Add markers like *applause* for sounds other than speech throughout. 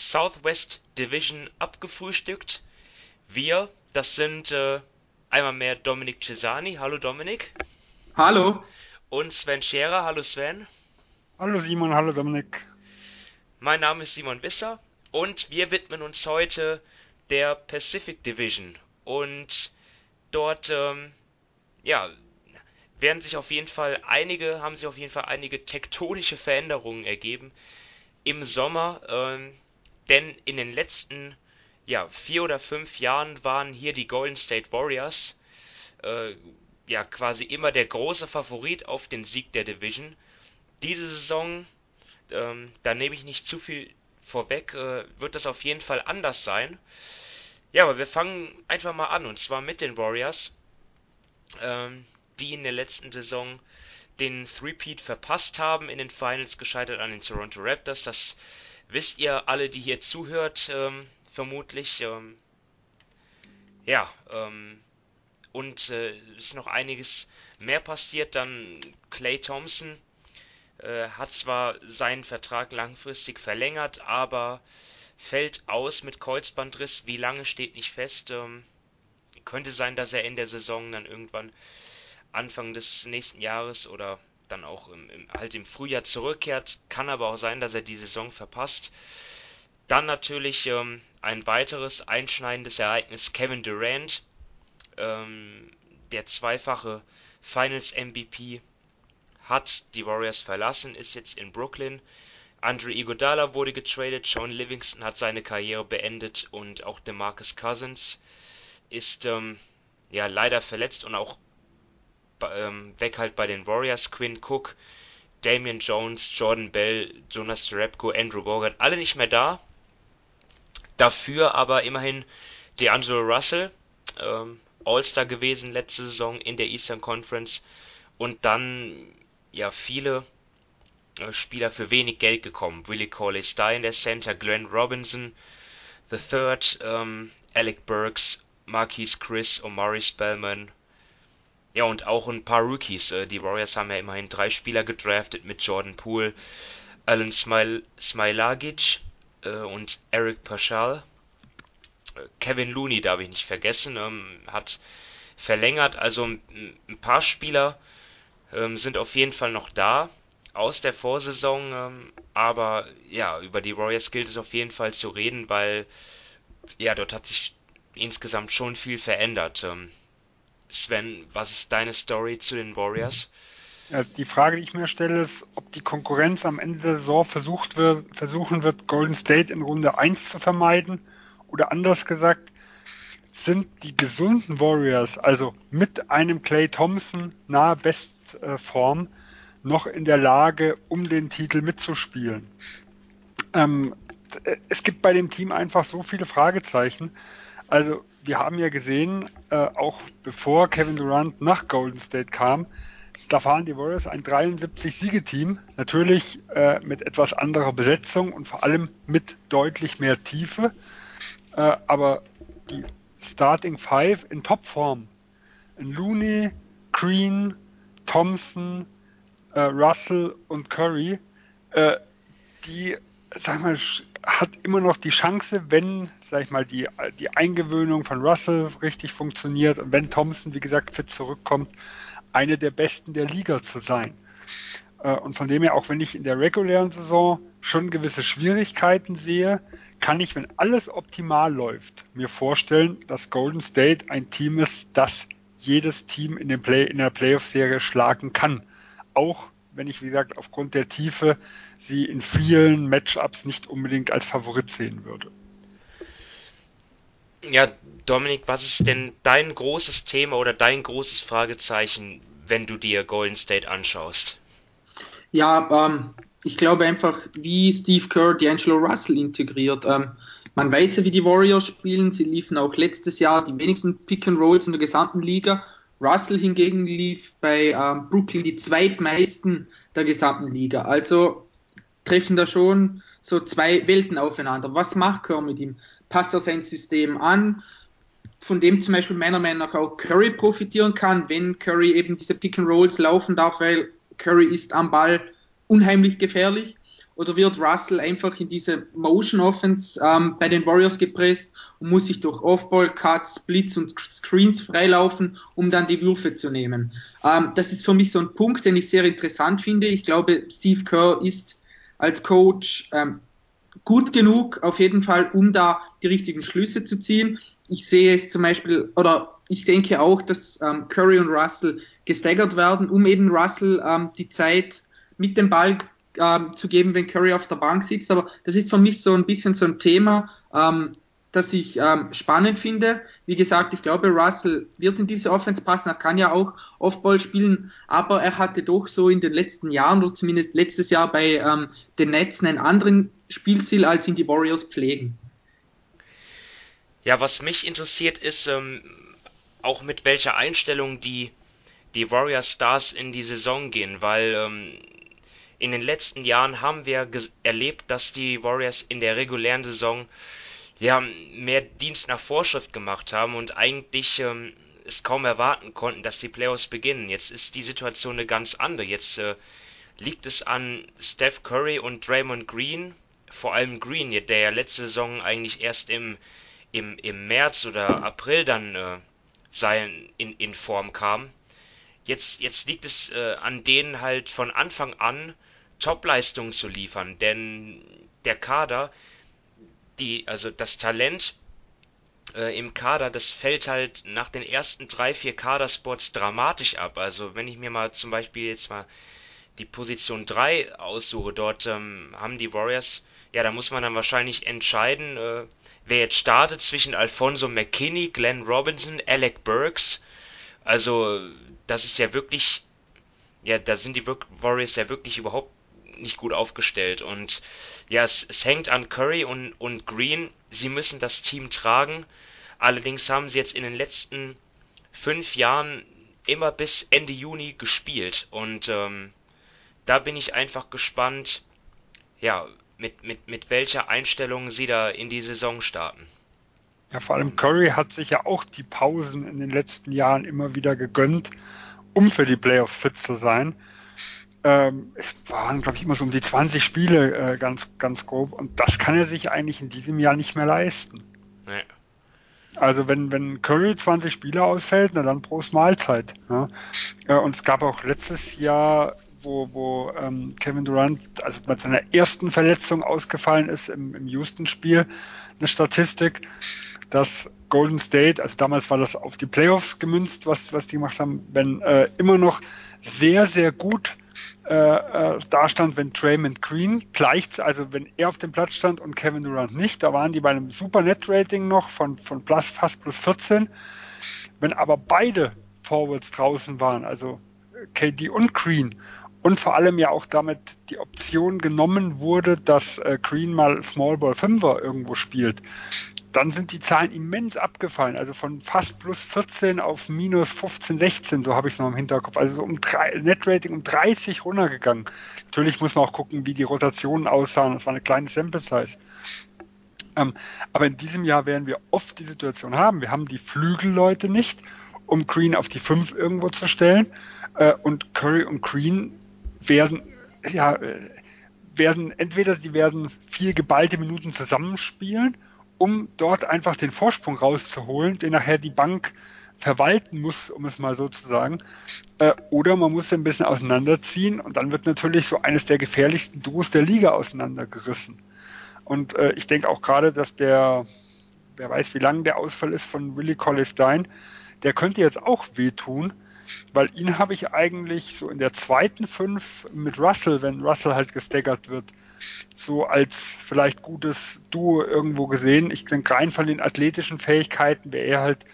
Southwest Division abgefrühstückt. Wir, das sind äh, einmal mehr Dominik Cesani. Hallo Dominik. Hallo. Und Sven Scherer. Hallo Sven. Hallo Simon, hallo Dominik. Mein Name ist Simon Wisser und wir widmen uns heute der Pacific Division. Und dort, ähm, ja, werden sich auf jeden Fall einige, haben sich auf jeden Fall einige tektonische Veränderungen ergeben im Sommer. Ähm, denn in den letzten ja, vier oder fünf Jahren waren hier die Golden State Warriors äh, ja quasi immer der große Favorit auf den Sieg der Division. Diese Saison, ähm, da nehme ich nicht zu viel vorweg, äh, wird das auf jeden Fall anders sein. Ja, aber wir fangen einfach mal an und zwar mit den Warriors, ähm, die in der letzten Saison den Threepeat verpasst haben, in den Finals gescheitert an den Toronto Raptors. Das wisst ihr alle, die hier zuhört, ähm, vermutlich. Ähm, ja, ähm, und äh, ist noch einiges mehr passiert. Dann Clay Thompson äh, hat zwar seinen Vertrag langfristig verlängert, aber fällt aus mit Kreuzbandriss. Wie lange steht nicht fest. Ähm, könnte sein, dass er in der Saison dann irgendwann Anfang des nächsten Jahres oder dann auch im, im, halt im Frühjahr zurückkehrt. Kann aber auch sein, dass er die Saison verpasst. Dann natürlich ähm, ein weiteres einschneidendes Ereignis, Kevin Durant, ähm, der zweifache Finals MVP, hat die Warriors verlassen, ist jetzt in Brooklyn. Andre Iguodala wurde getradet, Sean Livingston hat seine Karriere beendet und auch DeMarcus Cousins ist ähm, ja leider verletzt und auch ähm, weg halt bei den Warriors. Quinn Cook, Damian Jones, Jordan Bell, Jonas Jerebko, Andrew Bogart, alle nicht mehr da. Dafür aber immerhin DeAngelo Russell, ähm, All-Star gewesen letzte Saison in der Eastern Conference und dann ja viele äh, Spieler für wenig Geld gekommen. Willie Cauley Stein, der Center, Glenn Robinson, The Third, ähm, Alec Burks, Marquise Chris, Omari Spellman, ja, und auch ein paar Rookies. Äh, die Warriors haben ja immerhin drei Spieler gedraftet mit Jordan Poole, Alan Smil Smilagic äh, und Eric Paschal. Äh, Kevin Looney darf ich nicht vergessen, ähm, hat verlängert. Also ein paar Spieler ähm, sind auf jeden Fall noch da aus der Vorsaison. Ähm, aber ja, über die Warriors gilt es auf jeden Fall zu reden, weil ja, dort hat sich insgesamt schon viel verändert. Sven, was ist deine Story zu den Warriors? Die Frage, die ich mir stelle, ist, ob die Konkurrenz am Ende der Saison versucht wird, versuchen wird, Golden State in Runde 1 zu vermeiden. Oder anders gesagt, sind die gesunden Warriors, also mit einem Clay Thompson nahe Bestform, noch in der Lage, um den Titel mitzuspielen? Ähm, es gibt bei dem Team einfach so viele Fragezeichen. Also wir haben ja gesehen, äh, auch bevor Kevin Durant nach Golden State kam, da waren die Warriors ein 73-Siege-Team, natürlich äh, mit etwas anderer Besetzung und vor allem mit deutlich mehr Tiefe. Äh, aber die Starting Five in Topform, Looney, Green, Thompson, äh, Russell und Curry, äh, die, sag mal, hat immer noch die Chance, wenn, sag ich mal, die, die Eingewöhnung von Russell richtig funktioniert und wenn Thompson, wie gesagt, fit zurückkommt, eine der besten der Liga zu sein. Äh, und von dem her, auch wenn ich in der regulären Saison schon gewisse Schwierigkeiten sehe, kann ich, wenn alles optimal läuft, mir vorstellen, dass Golden State ein Team ist, das jedes Team in, den Play, in der Playoff-Serie schlagen kann. Auch wenn ich, wie gesagt, aufgrund der Tiefe sie in vielen Matchups nicht unbedingt als Favorit sehen würde. Ja, Dominik, was ist denn dein großes Thema oder dein großes Fragezeichen, wenn du dir Golden State anschaust? Ja, ähm, ich glaube einfach, wie Steve Kerr D'Angelo Russell integriert. Ähm, man weiß ja, wie die Warriors spielen. Sie liefen auch letztes Jahr die wenigsten Pick and Rolls in der gesamten Liga. Russell hingegen lief bei ähm, Brooklyn die zweitmeisten der gesamten Liga. Also treffen da schon so zwei Welten aufeinander. Was macht Kerr mit ihm? Passt er sein System an? Von dem zum Beispiel meiner Meinung nach auch Curry profitieren kann, wenn Curry eben diese Pick and Rolls laufen darf, weil Curry ist am Ball unheimlich gefährlich. Oder wird Russell einfach in diese Motion Offense ähm, bei den Warriors gepresst und muss sich durch Offball, Cuts, Blitz und Screens freilaufen, um dann die Würfe zu nehmen? Ähm, das ist für mich so ein Punkt, den ich sehr interessant finde. Ich glaube, Steve Kerr ist als Coach ähm, gut genug, auf jeden Fall, um da die richtigen Schlüsse zu ziehen. Ich sehe es zum Beispiel, oder ich denke auch, dass ähm, Curry und Russell gestaggert werden, um eben Russell ähm, die Zeit mit dem Ball ähm, zu geben, wenn Curry auf der Bank sitzt. Aber das ist für mich so ein bisschen so ein Thema, ähm, das ich ähm, spannend finde. Wie gesagt, ich glaube, Russell wird in diese Offense passen. Er kann ja auch Offball spielen, aber er hatte doch so in den letzten Jahren oder zumindest letztes Jahr bei ähm, den Nets einen anderen Spielstil, als ihn die Warriors pflegen. Ja, was mich interessiert ist, ähm, auch mit welcher Einstellung die, die Warriors Stars in die Saison gehen, weil ähm, in den letzten Jahren haben wir erlebt, dass die Warriors in der regulären Saison ja mehr Dienst nach Vorschrift gemacht haben und eigentlich ähm, es kaum erwarten konnten, dass die Playoffs beginnen. Jetzt ist die Situation eine ganz andere. Jetzt äh, liegt es an Steph Curry und Draymond Green, vor allem Green, der ja letzte Saison eigentlich erst im, im, im März oder April dann äh, sein, in, in Form kam. Jetzt, jetzt liegt es äh, an denen halt von Anfang an Topleistung zu liefern, denn der Kader, die, also das Talent äh, im Kader, das fällt halt nach den ersten drei, vier Kaderspots dramatisch ab. Also wenn ich mir mal zum Beispiel jetzt mal die Position 3 aussuche, dort ähm, haben die Warriors, ja, da muss man dann wahrscheinlich entscheiden, äh, wer jetzt startet zwischen Alfonso McKinney, Glenn Robinson, Alec Burks. Also das ist ja wirklich, ja, da sind die Warriors ja wirklich überhaupt nicht gut aufgestellt. Und ja, es, es hängt an Curry und, und Green. Sie müssen das Team tragen. Allerdings haben sie jetzt in den letzten fünf Jahren immer bis Ende Juni gespielt. Und ähm, da bin ich einfach gespannt, ja, mit, mit, mit welcher Einstellung sie da in die Saison starten. Ja, vor allem Curry hat sich ja auch die Pausen in den letzten Jahren immer wieder gegönnt, um für die Playoffs fit zu sein ähm, es waren, glaube ich, immer so um die 20 Spiele, äh, ganz, ganz grob. Und das kann er sich eigentlich in diesem Jahr nicht mehr leisten. Nee. Also wenn, wenn Curry 20 Spiele ausfällt, na dann Prost Mahlzeit. Ja. Äh, und es gab auch letztes Jahr, wo, wo ähm, Kevin Durant also bei seiner ersten Verletzung ausgefallen ist im, im Houston-Spiel, eine Statistik, dass Golden State, also damals war das auf die Playoffs gemünzt, was, was die gemacht haben, wenn äh, immer noch sehr, sehr gut äh, äh, da stand, wenn Draymond Green gleich, also wenn er auf dem Platz stand und Kevin Durant nicht, da waren die bei einem super Net-Rating noch von, von plus, fast plus 14. Wenn aber beide Forwards draußen waren, also KD und Green, und vor allem ja auch damit die Option genommen wurde, dass äh, Green mal Small Ball 5er irgendwo spielt, dann sind die Zahlen immens abgefallen. Also von fast plus 14 auf minus 15, 16, so habe ich es noch im Hinterkopf. Also so um drei, Netrating um 30 runtergegangen. Natürlich muss man auch gucken, wie die Rotationen aussahen. Das war eine kleine Sample Size. Ähm, aber in diesem Jahr werden wir oft die Situation haben. Wir haben die Flügelleute nicht, um Green auf die 5 irgendwo zu stellen. Äh, und Curry und Green werden, ja, äh, werden entweder die werden viel geballte Minuten zusammenspielen um dort einfach den Vorsprung rauszuholen, den nachher die Bank verwalten muss, um es mal so zu sagen. Äh, oder man muss ein bisschen auseinanderziehen und dann wird natürlich so eines der gefährlichsten Duos der Liga auseinandergerissen. Und äh, ich denke auch gerade, dass der, wer weiß, wie lang der Ausfall ist von Willie Collins Stein, der könnte jetzt auch wehtun, weil ihn habe ich eigentlich so in der zweiten Fünf mit Russell, wenn Russell halt gestaggert wird, so als vielleicht gutes Duo irgendwo gesehen. Ich denke, rein von den athletischen Fähigkeiten wäre er halt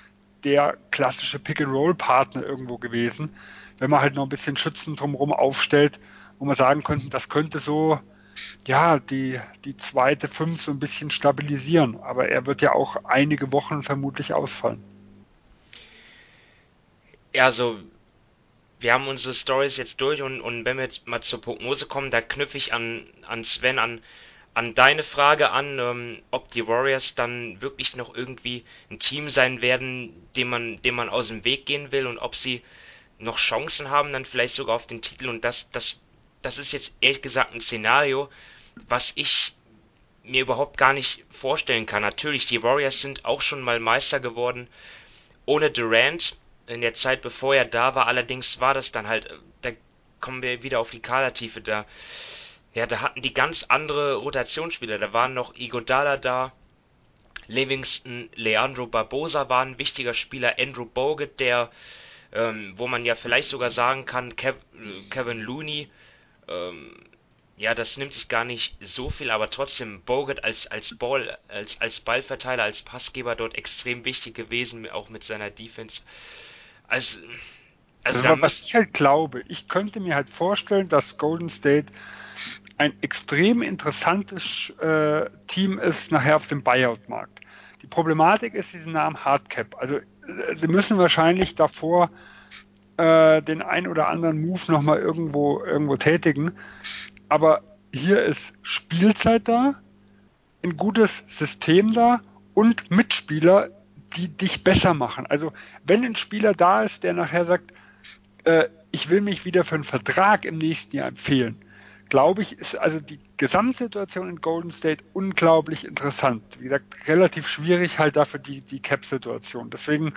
der klassische Pick-and-Roll-Partner irgendwo gewesen. Wenn man halt noch ein bisschen Schützen drumherum aufstellt, wo man sagen könnte, das könnte so ja, die, die zweite Fünf so ein bisschen stabilisieren. Aber er wird ja auch einige Wochen vermutlich ausfallen. Ja, also wir haben unsere Stories jetzt durch und, und wenn wir jetzt mal zur Prognose kommen, da knüpfe ich an, an Sven, an, an deine Frage an, ähm, ob die Warriors dann wirklich noch irgendwie ein Team sein werden, dem man, dem man aus dem Weg gehen will und ob sie noch Chancen haben, dann vielleicht sogar auf den Titel. Und das, das das ist jetzt ehrlich gesagt ein Szenario, was ich mir überhaupt gar nicht vorstellen kann. Natürlich, die Warriors sind auch schon mal Meister geworden ohne Durant in der Zeit, bevor er da war. Allerdings war das dann halt, da kommen wir wieder auf die Kadertiefe. Da, ja, da hatten die ganz andere Rotationsspieler. Da waren noch Igodala da, Livingston, Leandro Barbosa war ein wichtiger Spieler, Andrew Bogut, der, ähm, wo man ja vielleicht sogar sagen kann, Kev Kevin Looney, ähm, ja, das nimmt sich gar nicht so viel, aber trotzdem Bogut als, als Ball, als, als Ballverteiler, als Passgeber dort extrem wichtig gewesen, auch mit seiner Defense. Also, also, also was ich halt glaube, ich könnte mir halt vorstellen, dass Golden State ein extrem interessantes äh, Team ist nachher auf dem Buyout-Markt. Die Problematik ist diesen Namen Hardcap. Also äh, sie müssen wahrscheinlich davor äh, den ein oder anderen Move nochmal irgendwo, irgendwo tätigen. Aber hier ist Spielzeit da, ein gutes System da und Mitspieler, die dich besser machen. Also wenn ein Spieler da ist, der nachher sagt, äh, ich will mich wieder für einen Vertrag im nächsten Jahr empfehlen, glaube ich, ist also die Gesamtsituation in Golden State unglaublich interessant. Wie gesagt, relativ schwierig halt dafür die, die Cap-Situation. Deswegen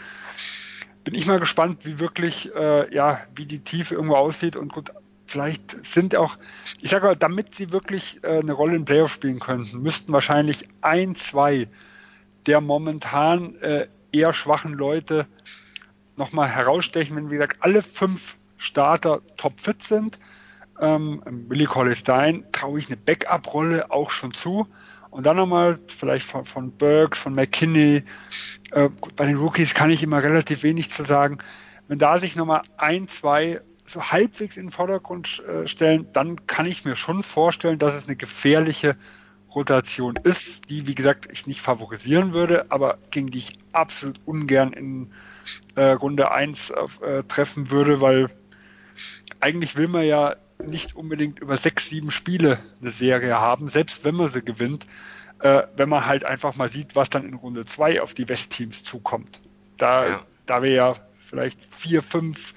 bin ich mal gespannt, wie wirklich, äh, ja, wie die Tiefe irgendwo aussieht und gut, vielleicht sind auch, ich sage mal, damit sie wirklich äh, eine Rolle im Playoff spielen könnten, müssten wahrscheinlich ein, zwei der momentan äh, eher schwachen Leute nochmal herausstechen, wenn, wie gesagt, alle fünf Starter topfit sind. Ähm, Willie Colley Stein traue ich eine Backup-Rolle auch schon zu. Und dann nochmal vielleicht von, von Burks, von McKinney. Äh, gut, bei den Rookies kann ich immer relativ wenig zu sagen. Wenn da sich nochmal ein, zwei so halbwegs in den Vordergrund äh, stellen, dann kann ich mir schon vorstellen, dass es eine gefährliche Rotation ist, die, wie gesagt, ich nicht favorisieren würde, aber gegen die ich absolut ungern in äh, Runde 1 äh, treffen würde, weil eigentlich will man ja nicht unbedingt über sechs, sieben Spiele eine Serie haben, selbst wenn man sie gewinnt, äh, wenn man halt einfach mal sieht, was dann in Runde zwei auf die Westteams zukommt. Da, ja. da wir ja vielleicht vier, fünf,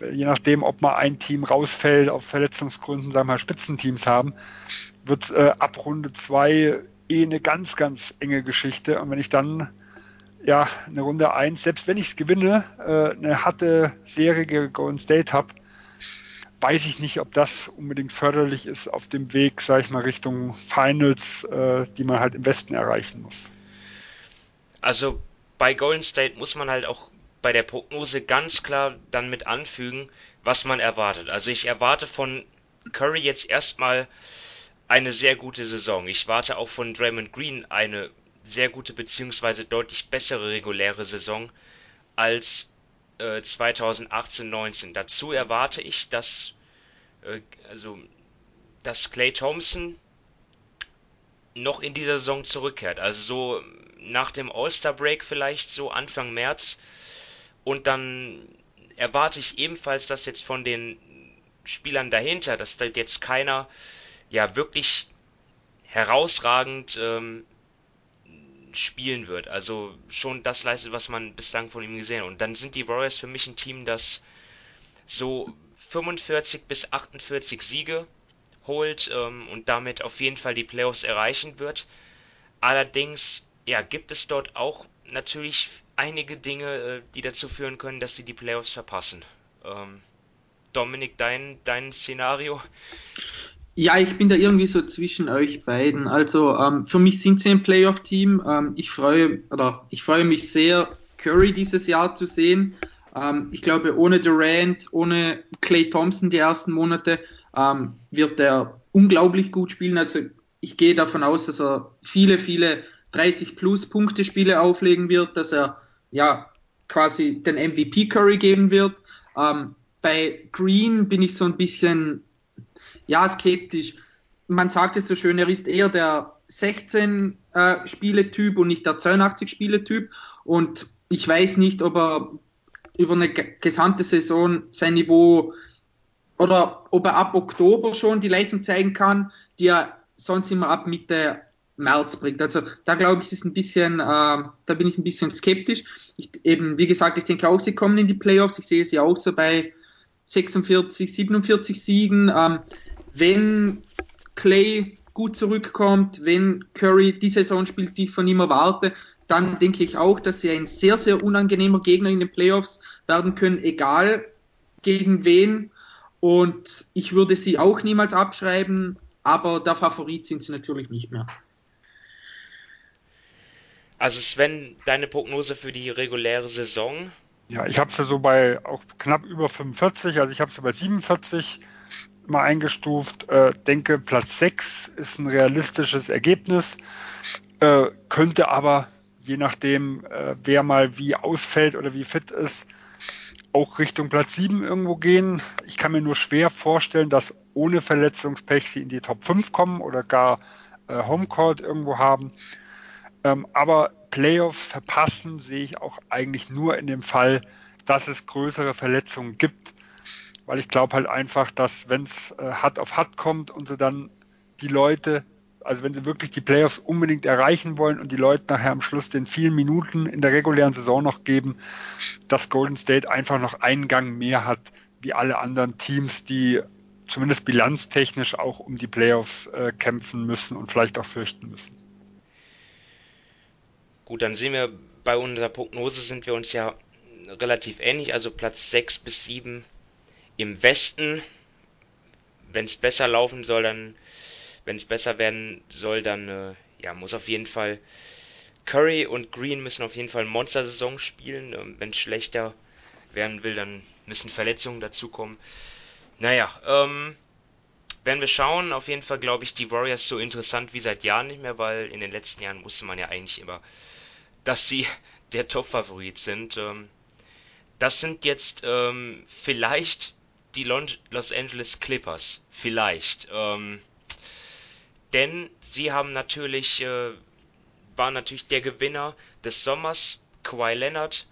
je nachdem, ob mal ein Team rausfällt, auf Verletzungsgründen, sagen wir mal, Spitzenteams haben, wird äh, ab Runde zwei eh eine ganz, ganz enge Geschichte. Und wenn ich dann ja eine Runde eins, selbst wenn ich es gewinne, äh, eine harte Serie gegen Golden State habe, weiß ich nicht, ob das unbedingt förderlich ist auf dem Weg, sage ich mal, Richtung Finals, äh, die man halt im Westen erreichen muss. Also bei Golden State muss man halt auch bei der Prognose ganz klar dann mit anfügen, was man erwartet. Also ich erwarte von Curry jetzt erstmal eine sehr gute Saison. Ich warte auch von Draymond Green eine sehr gute beziehungsweise deutlich bessere reguläre Saison als 2018-19. Äh, Dazu erwarte ich, dass äh, also dass Clay Thompson noch in dieser Saison zurückkehrt. Also so nach dem All-Star Break vielleicht so Anfang März. Und dann erwarte ich ebenfalls, dass jetzt von den Spielern dahinter, dass da jetzt keiner ja wirklich herausragend ähm, spielen wird. Also schon das leistet, was man bislang von ihm gesehen hat. Und dann sind die Warriors für mich ein Team, das so 45 bis 48 Siege holt ähm, und damit auf jeden Fall die Playoffs erreichen wird. Allerdings ja, gibt es dort auch natürlich einige Dinge, äh, die dazu führen können, dass sie die Playoffs verpassen. Ähm, Dominik, dein, dein Szenario? Ja, ich bin da irgendwie so zwischen euch beiden. Also ähm, für mich sind sie ein Playoff-Team. Ähm, ich freue oder ich freue mich sehr, Curry dieses Jahr zu sehen. Ähm, ich glaube, ohne Durant, ohne Clay Thompson die ersten Monate ähm, wird er unglaublich gut spielen. Also ich gehe davon aus, dass er viele, viele 30 plus Punkte Spiele auflegen wird, dass er ja quasi den MVP Curry geben wird. Ähm, bei Green bin ich so ein bisschen ja, skeptisch. Man sagt es so schön, er ist eher der 16 äh, und nicht der 82 Spieletyp. Und ich weiß nicht, ob er über eine gesamte Saison sein Niveau oder ob er ab Oktober schon die Leistung zeigen kann, die er sonst immer ab Mitte März bringt. Also da glaube ich, ist ein bisschen, äh, da bin ich ein bisschen skeptisch. Ich, eben, wie gesagt, ich denke auch, sie kommen in die Playoffs. Ich sehe sie auch so bei 46, 47 Siegen. Ähm, wenn Clay gut zurückkommt, wenn Curry die Saison spielt, die ich von ihm erwarte, dann denke ich auch, dass sie ein sehr, sehr unangenehmer Gegner in den Playoffs werden können, egal gegen wen. Und ich würde sie auch niemals abschreiben, aber der Favorit sind sie natürlich nicht mehr. Also Sven, deine Prognose für die reguläre Saison? Ja, ich habe sie so bei auch knapp über 45, also ich habe sie bei 47 mal eingestuft. Äh, denke, Platz 6 ist ein realistisches Ergebnis, äh, könnte aber je nachdem, äh, wer mal wie ausfällt oder wie fit ist, auch Richtung Platz 7 irgendwo gehen. Ich kann mir nur schwer vorstellen, dass ohne Verletzungspech sie in die Top 5 kommen oder gar äh, Homecourt irgendwo haben. Ähm, aber Playoffs verpassen sehe ich auch eigentlich nur in dem Fall, dass es größere Verletzungen gibt. Weil ich glaube halt einfach, dass wenn es äh, hart auf hart kommt und so dann die Leute also wenn sie wirklich die Playoffs unbedingt erreichen wollen und die Leute nachher am Schluss den vielen Minuten in der regulären Saison noch geben, dass Golden State einfach noch einen Gang mehr hat wie alle anderen Teams, die zumindest bilanztechnisch auch um die Playoffs äh, kämpfen müssen und vielleicht auch fürchten müssen. Gut, dann sehen wir bei unserer Prognose sind wir uns ja relativ ähnlich, also Platz 6 bis 7 im Westen. Wenn es besser laufen soll, dann wenn es besser werden soll, dann äh, ja, muss auf jeden Fall Curry und Green müssen auf jeden Fall Monster-Saison spielen. Ähm, wenn es schlechter werden will, dann müssen Verletzungen dazukommen. Naja, ähm, werden wir schauen. Auf jeden Fall glaube ich die Warriors so interessant wie seit Jahren nicht mehr, weil in den letzten Jahren wusste man ja eigentlich immer, dass sie *laughs* der Top-Favorit sind. Ähm, das sind jetzt ähm, vielleicht die Los Angeles Clippers. Vielleicht. Ähm, denn sie haben natürlich, äh, waren natürlich der Gewinner des Sommers. Kawhi Leonard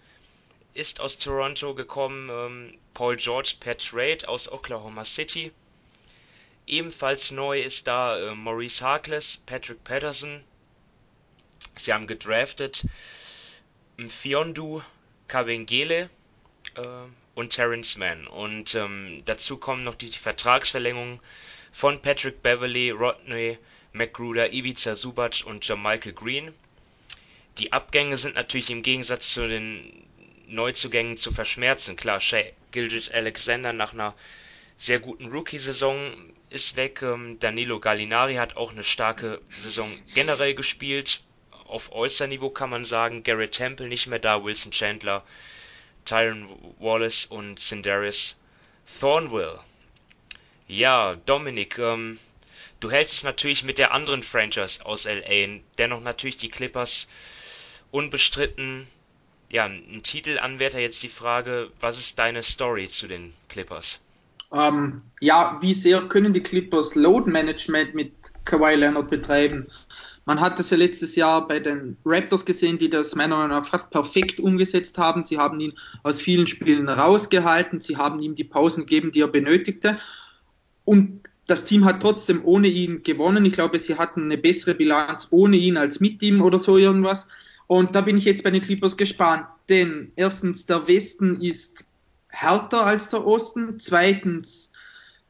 ist aus Toronto gekommen, ähm, Paul George per Trade aus Oklahoma City. Ebenfalls neu ist da äh, Maurice Harkless, Patrick Patterson. Sie haben gedraftet Fiondu Kabengele äh, und Terrence Mann. Und ähm, dazu kommen noch die, die Vertragsverlängerungen von Patrick Beverly, Rodney McGruder, Ivica Subac und Jermichael Green. Die Abgänge sind natürlich im Gegensatz zu den Neuzugängen zu verschmerzen. Klar, Shea Gilgit Alexander nach einer sehr guten Rookie-Saison ist weg. Ähm, Danilo Gallinari hat auch eine starke Saison generell gespielt. Auf All-Star-Niveau kann man sagen. Garrett Temple nicht mehr da, Wilson Chandler, Tyron Wallace und Cindarius Thornwell. Ja, Dominik, ähm, du hältst es natürlich mit der anderen Franchise aus LA, dennoch natürlich die Clippers unbestritten ja, ein Titelanwärter. Jetzt die Frage, was ist deine Story zu den Clippers? Ähm, ja, wie sehr können die Clippers Load Management mit Kawhi Leonard betreiben? Man hat das ja letztes Jahr bei den Raptors gesehen, die das meiner Meinung nach fast perfekt umgesetzt haben. Sie haben ihn aus vielen Spielen rausgehalten, sie haben ihm die Pausen gegeben, die er benötigte. Und das Team hat trotzdem ohne ihn gewonnen. Ich glaube, sie hatten eine bessere Bilanz ohne ihn als mit ihm oder so irgendwas. Und da bin ich jetzt bei den Clippers gespannt. Denn erstens, der Westen ist härter als der Osten. Zweitens,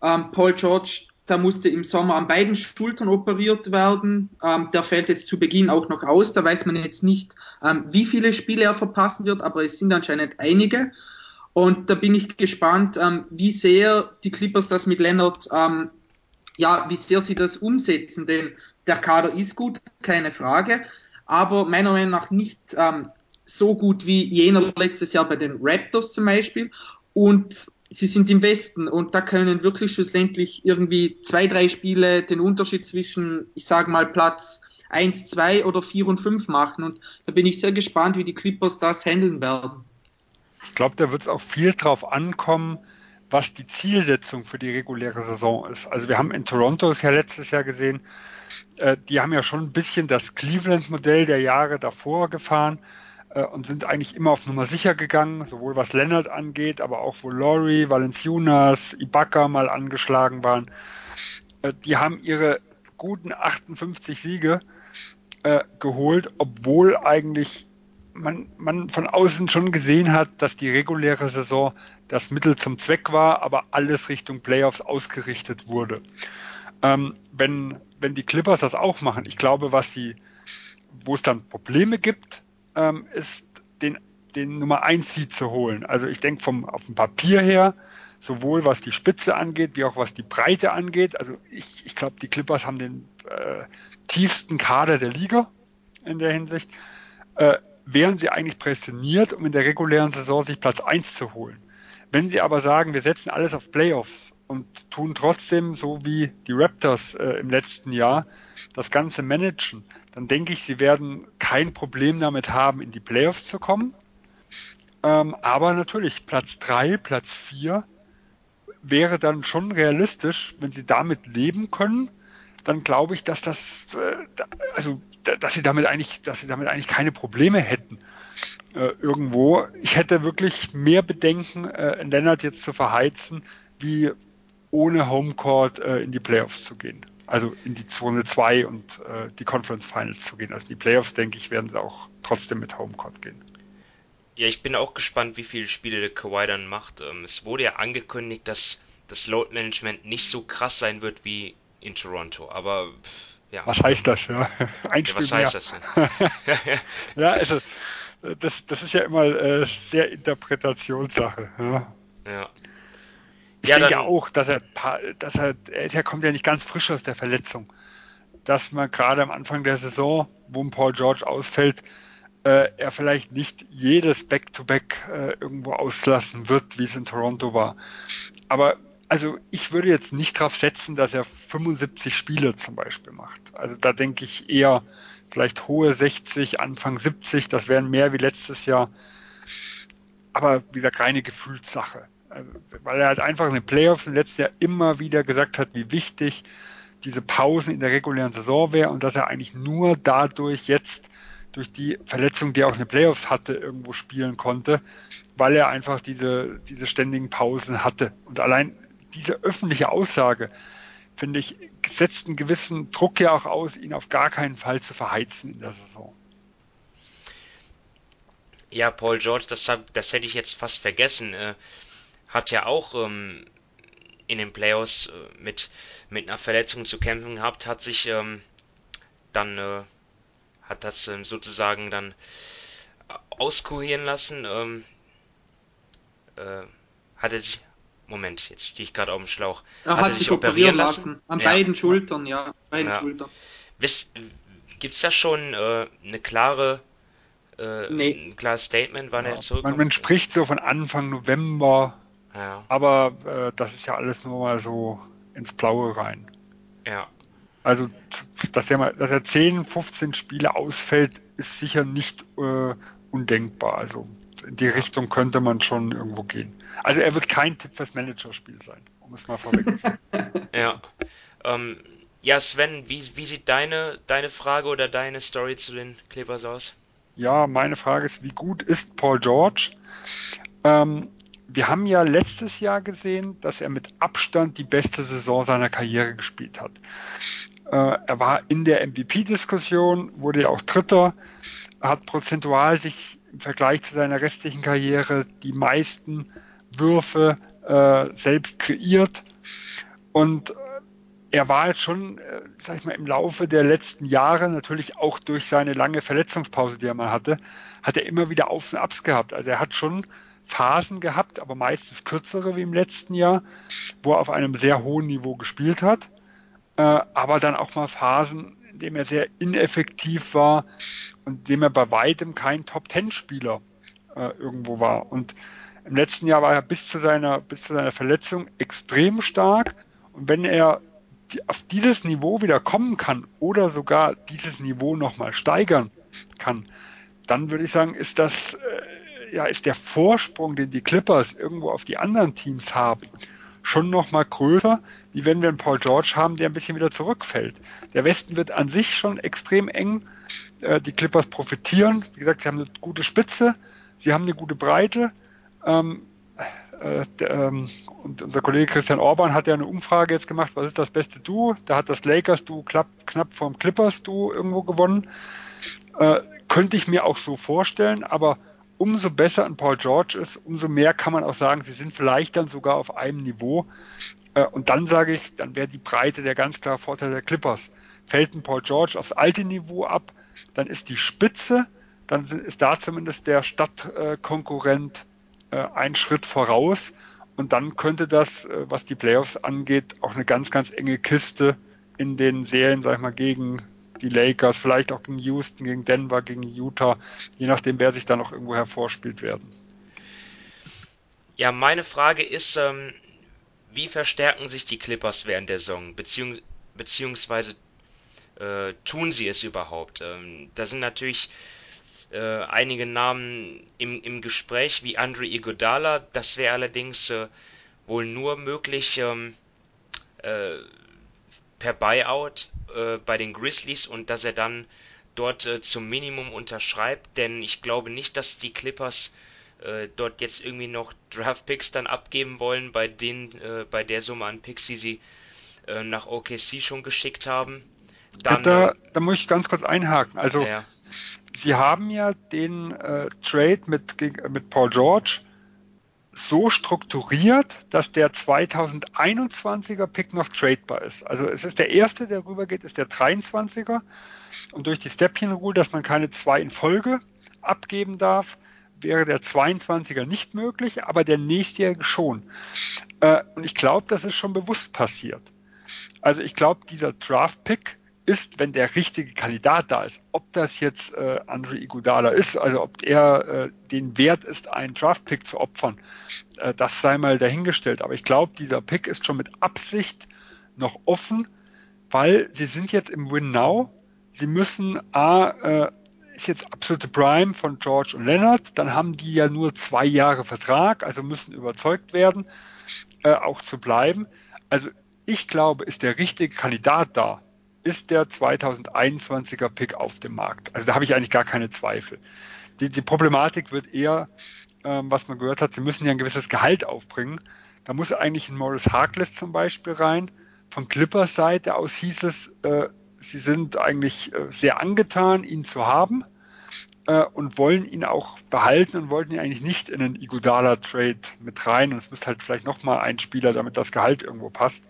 ähm, Paul George, da musste im Sommer an beiden Schultern operiert werden. Ähm, der fällt jetzt zu Beginn auch noch aus. Da weiß man jetzt nicht, ähm, wie viele Spiele er verpassen wird, aber es sind anscheinend einige. Und da bin ich gespannt, ähm, wie sehr die Clippers das mit Leonard, ähm, ja, wie sehr sie das umsetzen, denn der Kader ist gut, keine Frage, aber meiner Meinung nach nicht ähm, so gut wie jener letztes Jahr bei den Raptors zum Beispiel. Und sie sind im Westen und da können wirklich schlussendlich irgendwie zwei, drei Spiele den Unterschied zwischen, ich sage mal, Platz 1, 2 oder 4 und 5 machen. Und da bin ich sehr gespannt, wie die Clippers das handeln werden. Ich glaube, da wird es auch viel drauf ankommen, was die Zielsetzung für die reguläre Saison ist. Also wir haben in Toronto es ja letztes Jahr gesehen, äh, die haben ja schon ein bisschen das Cleveland-Modell der Jahre davor gefahren äh, und sind eigentlich immer auf Nummer sicher gegangen, sowohl was Leonard angeht, aber auch wo Laurie, Valenciunas, Ibaka mal angeschlagen waren. Äh, die haben ihre guten 58 Siege äh, geholt, obwohl eigentlich man, man von außen schon gesehen hat, dass die reguläre Saison das Mittel zum Zweck war, aber alles Richtung Playoffs ausgerichtet wurde. Ähm, wenn, wenn die Clippers das auch machen, ich glaube, was sie, wo es dann Probleme gibt, ähm, ist den, den Nummer 1 Seed zu holen. Also ich denke vom auf dem Papier her, sowohl was die Spitze angeht, wie auch was die Breite angeht. Also ich, ich glaube, die Clippers haben den äh, tiefsten Kader der Liga in der Hinsicht. Äh, wären sie eigentlich prädestiniert, um in der regulären Saison sich Platz 1 zu holen. Wenn sie aber sagen, wir setzen alles auf Playoffs und tun trotzdem so wie die Raptors äh, im letzten Jahr das Ganze managen, dann denke ich, sie werden kein Problem damit haben, in die Playoffs zu kommen. Ähm, aber natürlich, Platz 3, Platz 4 wäre dann schon realistisch, wenn sie damit leben können, dann glaube ich, dass das, äh, also dass sie damit eigentlich, dass sie damit eigentlich keine Probleme hätten. Äh, irgendwo. Ich hätte wirklich mehr Bedenken, äh, Lennart jetzt zu verheizen, wie ohne Homecourt äh, in die Playoffs zu gehen. Also in die Zone 2 und äh, die Conference Finals zu gehen. Also die Playoffs, denke ich, werden sie auch trotzdem mit Homecourt gehen. Ja, ich bin auch gespannt, wie viele Spiele der Kawhi dann macht. Ähm, es wurde ja angekündigt, dass das Load Management nicht so krass sein wird wie in Toronto, aber ja. Was heißt das? Ja? *laughs* Ein ja, was heißt das? *laughs* ja, also das, das ist ja immer äh, sehr Interpretationssache. Ja. ja. Ich ja, denke auch, dass er, dass er, er kommt ja nicht ganz frisch aus der Verletzung. Dass man gerade am Anfang der Saison, wo ein Paul George ausfällt, äh, er vielleicht nicht jedes Back-to-Back -Back, äh, irgendwo auslassen wird, wie es in Toronto war. Aber also ich würde jetzt nicht darauf setzen, dass er 75 Spiele zum Beispiel macht. Also da denke ich eher vielleicht hohe 60, Anfang 70, das wären mehr wie letztes Jahr. Aber wieder keine Gefühlssache. Also, weil er halt einfach in den Playoffs im letzten Jahr immer wieder gesagt hat, wie wichtig diese Pausen in der regulären Saison wäre und dass er eigentlich nur dadurch jetzt durch die Verletzung, die er auch in den Playoffs hatte, irgendwo spielen konnte, weil er einfach diese, diese ständigen Pausen hatte. Und allein diese öffentliche Aussage, finde ich, setzt einen gewissen Druck ja auch aus, ihn auf gar keinen Fall zu verheizen in der Saison. Ja, Paul George, das, das hätte ich jetzt fast vergessen, äh, hat ja auch ähm, in den Playoffs äh, mit, mit einer Verletzung zu kämpfen gehabt, hat sich ähm, dann, äh, hat das ähm, sozusagen dann auskurieren lassen, ähm, äh, hat er sich, Moment, jetzt stehe ich gerade auf dem Schlauch. Er hat, hat er sich operieren lassen? lassen? An ja. beiden Schultern, ja. Beiden ja. Schultern. Gibt es da schon äh, eine klare, äh, nee. ein klares Statement, wann ja. er zurückkommt? Man, man, spricht so von Anfang November, ja. aber äh, das ist ja alles nur mal so ins Blaue rein. Ja. Also, dass er, mal, dass er 10, 15 Spiele ausfällt, ist sicher nicht äh, undenkbar. Also in die Richtung könnte man schon irgendwo gehen. Also er wird kein Tipp fürs Managerspiel sein, um es mal vorweg zu sagen. *laughs* ja. Ähm, ja, Sven, wie, wie sieht deine, deine Frage oder deine Story zu den Clippers aus? Ja, meine Frage ist, wie gut ist Paul George? Ähm, wir haben ja letztes Jahr gesehen, dass er mit Abstand die beste Saison seiner Karriere gespielt hat. Äh, er war in der MVP-Diskussion, wurde ja auch Dritter, hat prozentual sich im Vergleich zu seiner restlichen Karriere die meisten Würfe äh, selbst kreiert. Und äh, er war jetzt schon, äh, sag ich mal, im Laufe der letzten Jahre, natürlich auch durch seine lange Verletzungspause, die er mal hatte, hat er immer wieder Aufs und Abs gehabt. Also er hat schon Phasen gehabt, aber meistens kürzere wie im letzten Jahr, wo er auf einem sehr hohen Niveau gespielt hat. Äh, aber dann auch mal Phasen, in denen er sehr ineffektiv war und dem er bei weitem kein Top-Ten-Spieler äh, irgendwo war. Und im letzten Jahr war er bis zu seiner, bis zu seiner Verletzung extrem stark. Und wenn er auf dieses Niveau wieder kommen kann oder sogar dieses Niveau nochmal steigern kann, dann würde ich sagen, ist das äh, ja, ist der Vorsprung, den die Clippers irgendwo auf die anderen Teams haben, schon noch mal größer, wie wenn wir einen Paul George haben, der ein bisschen wieder zurückfällt. Der Westen wird an sich schon extrem eng. Äh, die Clippers profitieren. Wie gesagt, sie haben eine gute Spitze, sie haben eine gute Breite. Ähm, äh, ähm, und unser Kollege Christian Orban hat ja eine Umfrage jetzt gemacht, was ist das beste Duo? Da hat das Lakers-Duo knapp, knapp vom Clippers-Duo irgendwo gewonnen. Äh, könnte ich mir auch so vorstellen, aber umso besser ein Paul George ist, umso mehr kann man auch sagen, sie sind vielleicht dann sogar auf einem Niveau. Äh, und dann sage ich, dann wäre die Breite der ganz klare Vorteil der Clippers. Fällt ein Paul George aufs alte Niveau ab, dann ist die Spitze, dann ist da zumindest der Stadtkonkurrent äh, ein Schritt voraus. Und dann könnte das, äh, was die Playoffs angeht, auch eine ganz, ganz enge Kiste in den Serien, sag ich mal, gegen die Lakers, vielleicht auch gegen Houston, gegen Denver, gegen Utah, je nachdem, wer sich da noch irgendwo hervorspielt werden. Ja, meine Frage ist, ähm, wie verstärken sich die Clippers während der Saison, Beziehung, beziehungsweise äh, tun sie es überhaupt? Ähm, da sind natürlich äh, einige Namen im, im Gespräch, wie Andre Iguodala, das wäre allerdings äh, wohl nur möglich ähm, äh, per Buyout äh, bei den Grizzlies und dass er dann dort äh, zum Minimum unterschreibt, denn ich glaube nicht, dass die Clippers äh, dort jetzt irgendwie noch Draft Picks dann abgeben wollen bei den äh, bei der Summe an Picks, die sie äh, nach OKC schon geschickt haben. Dann, da, da muss ich ganz kurz einhaken. Also ja. sie haben ja den Trade mit mit Paul George so strukturiert, dass der 2021er Pick noch tradebar ist. Also es ist der erste, der rübergeht, ist der 23er. Und durch die Stepchen Rule, dass man keine zwei in Folge abgeben darf, wäre der 22er nicht möglich, aber der nächstjährige schon. Äh, und ich glaube, das ist schon bewusst passiert. Also ich glaube, dieser Draft-Pick ist, wenn der richtige Kandidat da ist. Ob das jetzt äh, Andre Iguodala ist, also ob er äh, den Wert ist, einen Draft-Pick zu opfern, äh, das sei mal dahingestellt. Aber ich glaube, dieser Pick ist schon mit Absicht noch offen, weil sie sind jetzt im Win Now. Sie müssen A, äh, ist jetzt absolute Prime von George und Leonard, dann haben die ja nur zwei Jahre Vertrag, also müssen überzeugt werden, äh, auch zu bleiben. Also ich glaube, ist der richtige Kandidat da, ist der 2021er Pick auf dem Markt. Also da habe ich eigentlich gar keine Zweifel. Die, die Problematik wird eher, ähm, was man gehört hat, sie müssen ja ein gewisses Gehalt aufbringen. Da muss eigentlich ein Morris Harkless zum Beispiel rein. Von Clippers Seite aus hieß es, äh, sie sind eigentlich äh, sehr angetan, ihn zu haben äh, und wollen ihn auch behalten und wollten ihn eigentlich nicht in einen Igudala-Trade mit rein. Und es müsste halt vielleicht nochmal ein Spieler, damit das Gehalt irgendwo passt.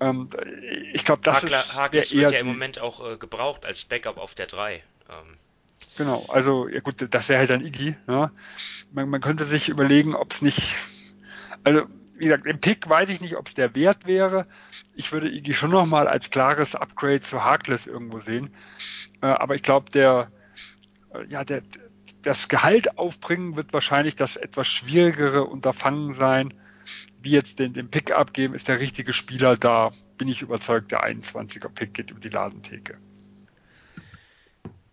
Ähm, ich glaube, das Hakler, ist Hakler wird ja im Moment auch äh, gebraucht als Backup auf der 3. Ähm. Genau, also ja gut, das wäre halt dann Iggy. Ja. Man, man könnte sich überlegen, ob es nicht, also wie gesagt, im Pick weiß ich nicht, ob es der Wert wäre. Ich würde Iggy schon nochmal als klares Upgrade zu Harkless irgendwo sehen. Äh, aber ich glaube, der, äh, ja, der, das Gehalt aufbringen wird wahrscheinlich das etwas schwierigere Unterfangen sein wie jetzt den, den Pick abgeben, ist der richtige Spieler da, bin ich überzeugt, der 21er Pick geht über die Ladentheke.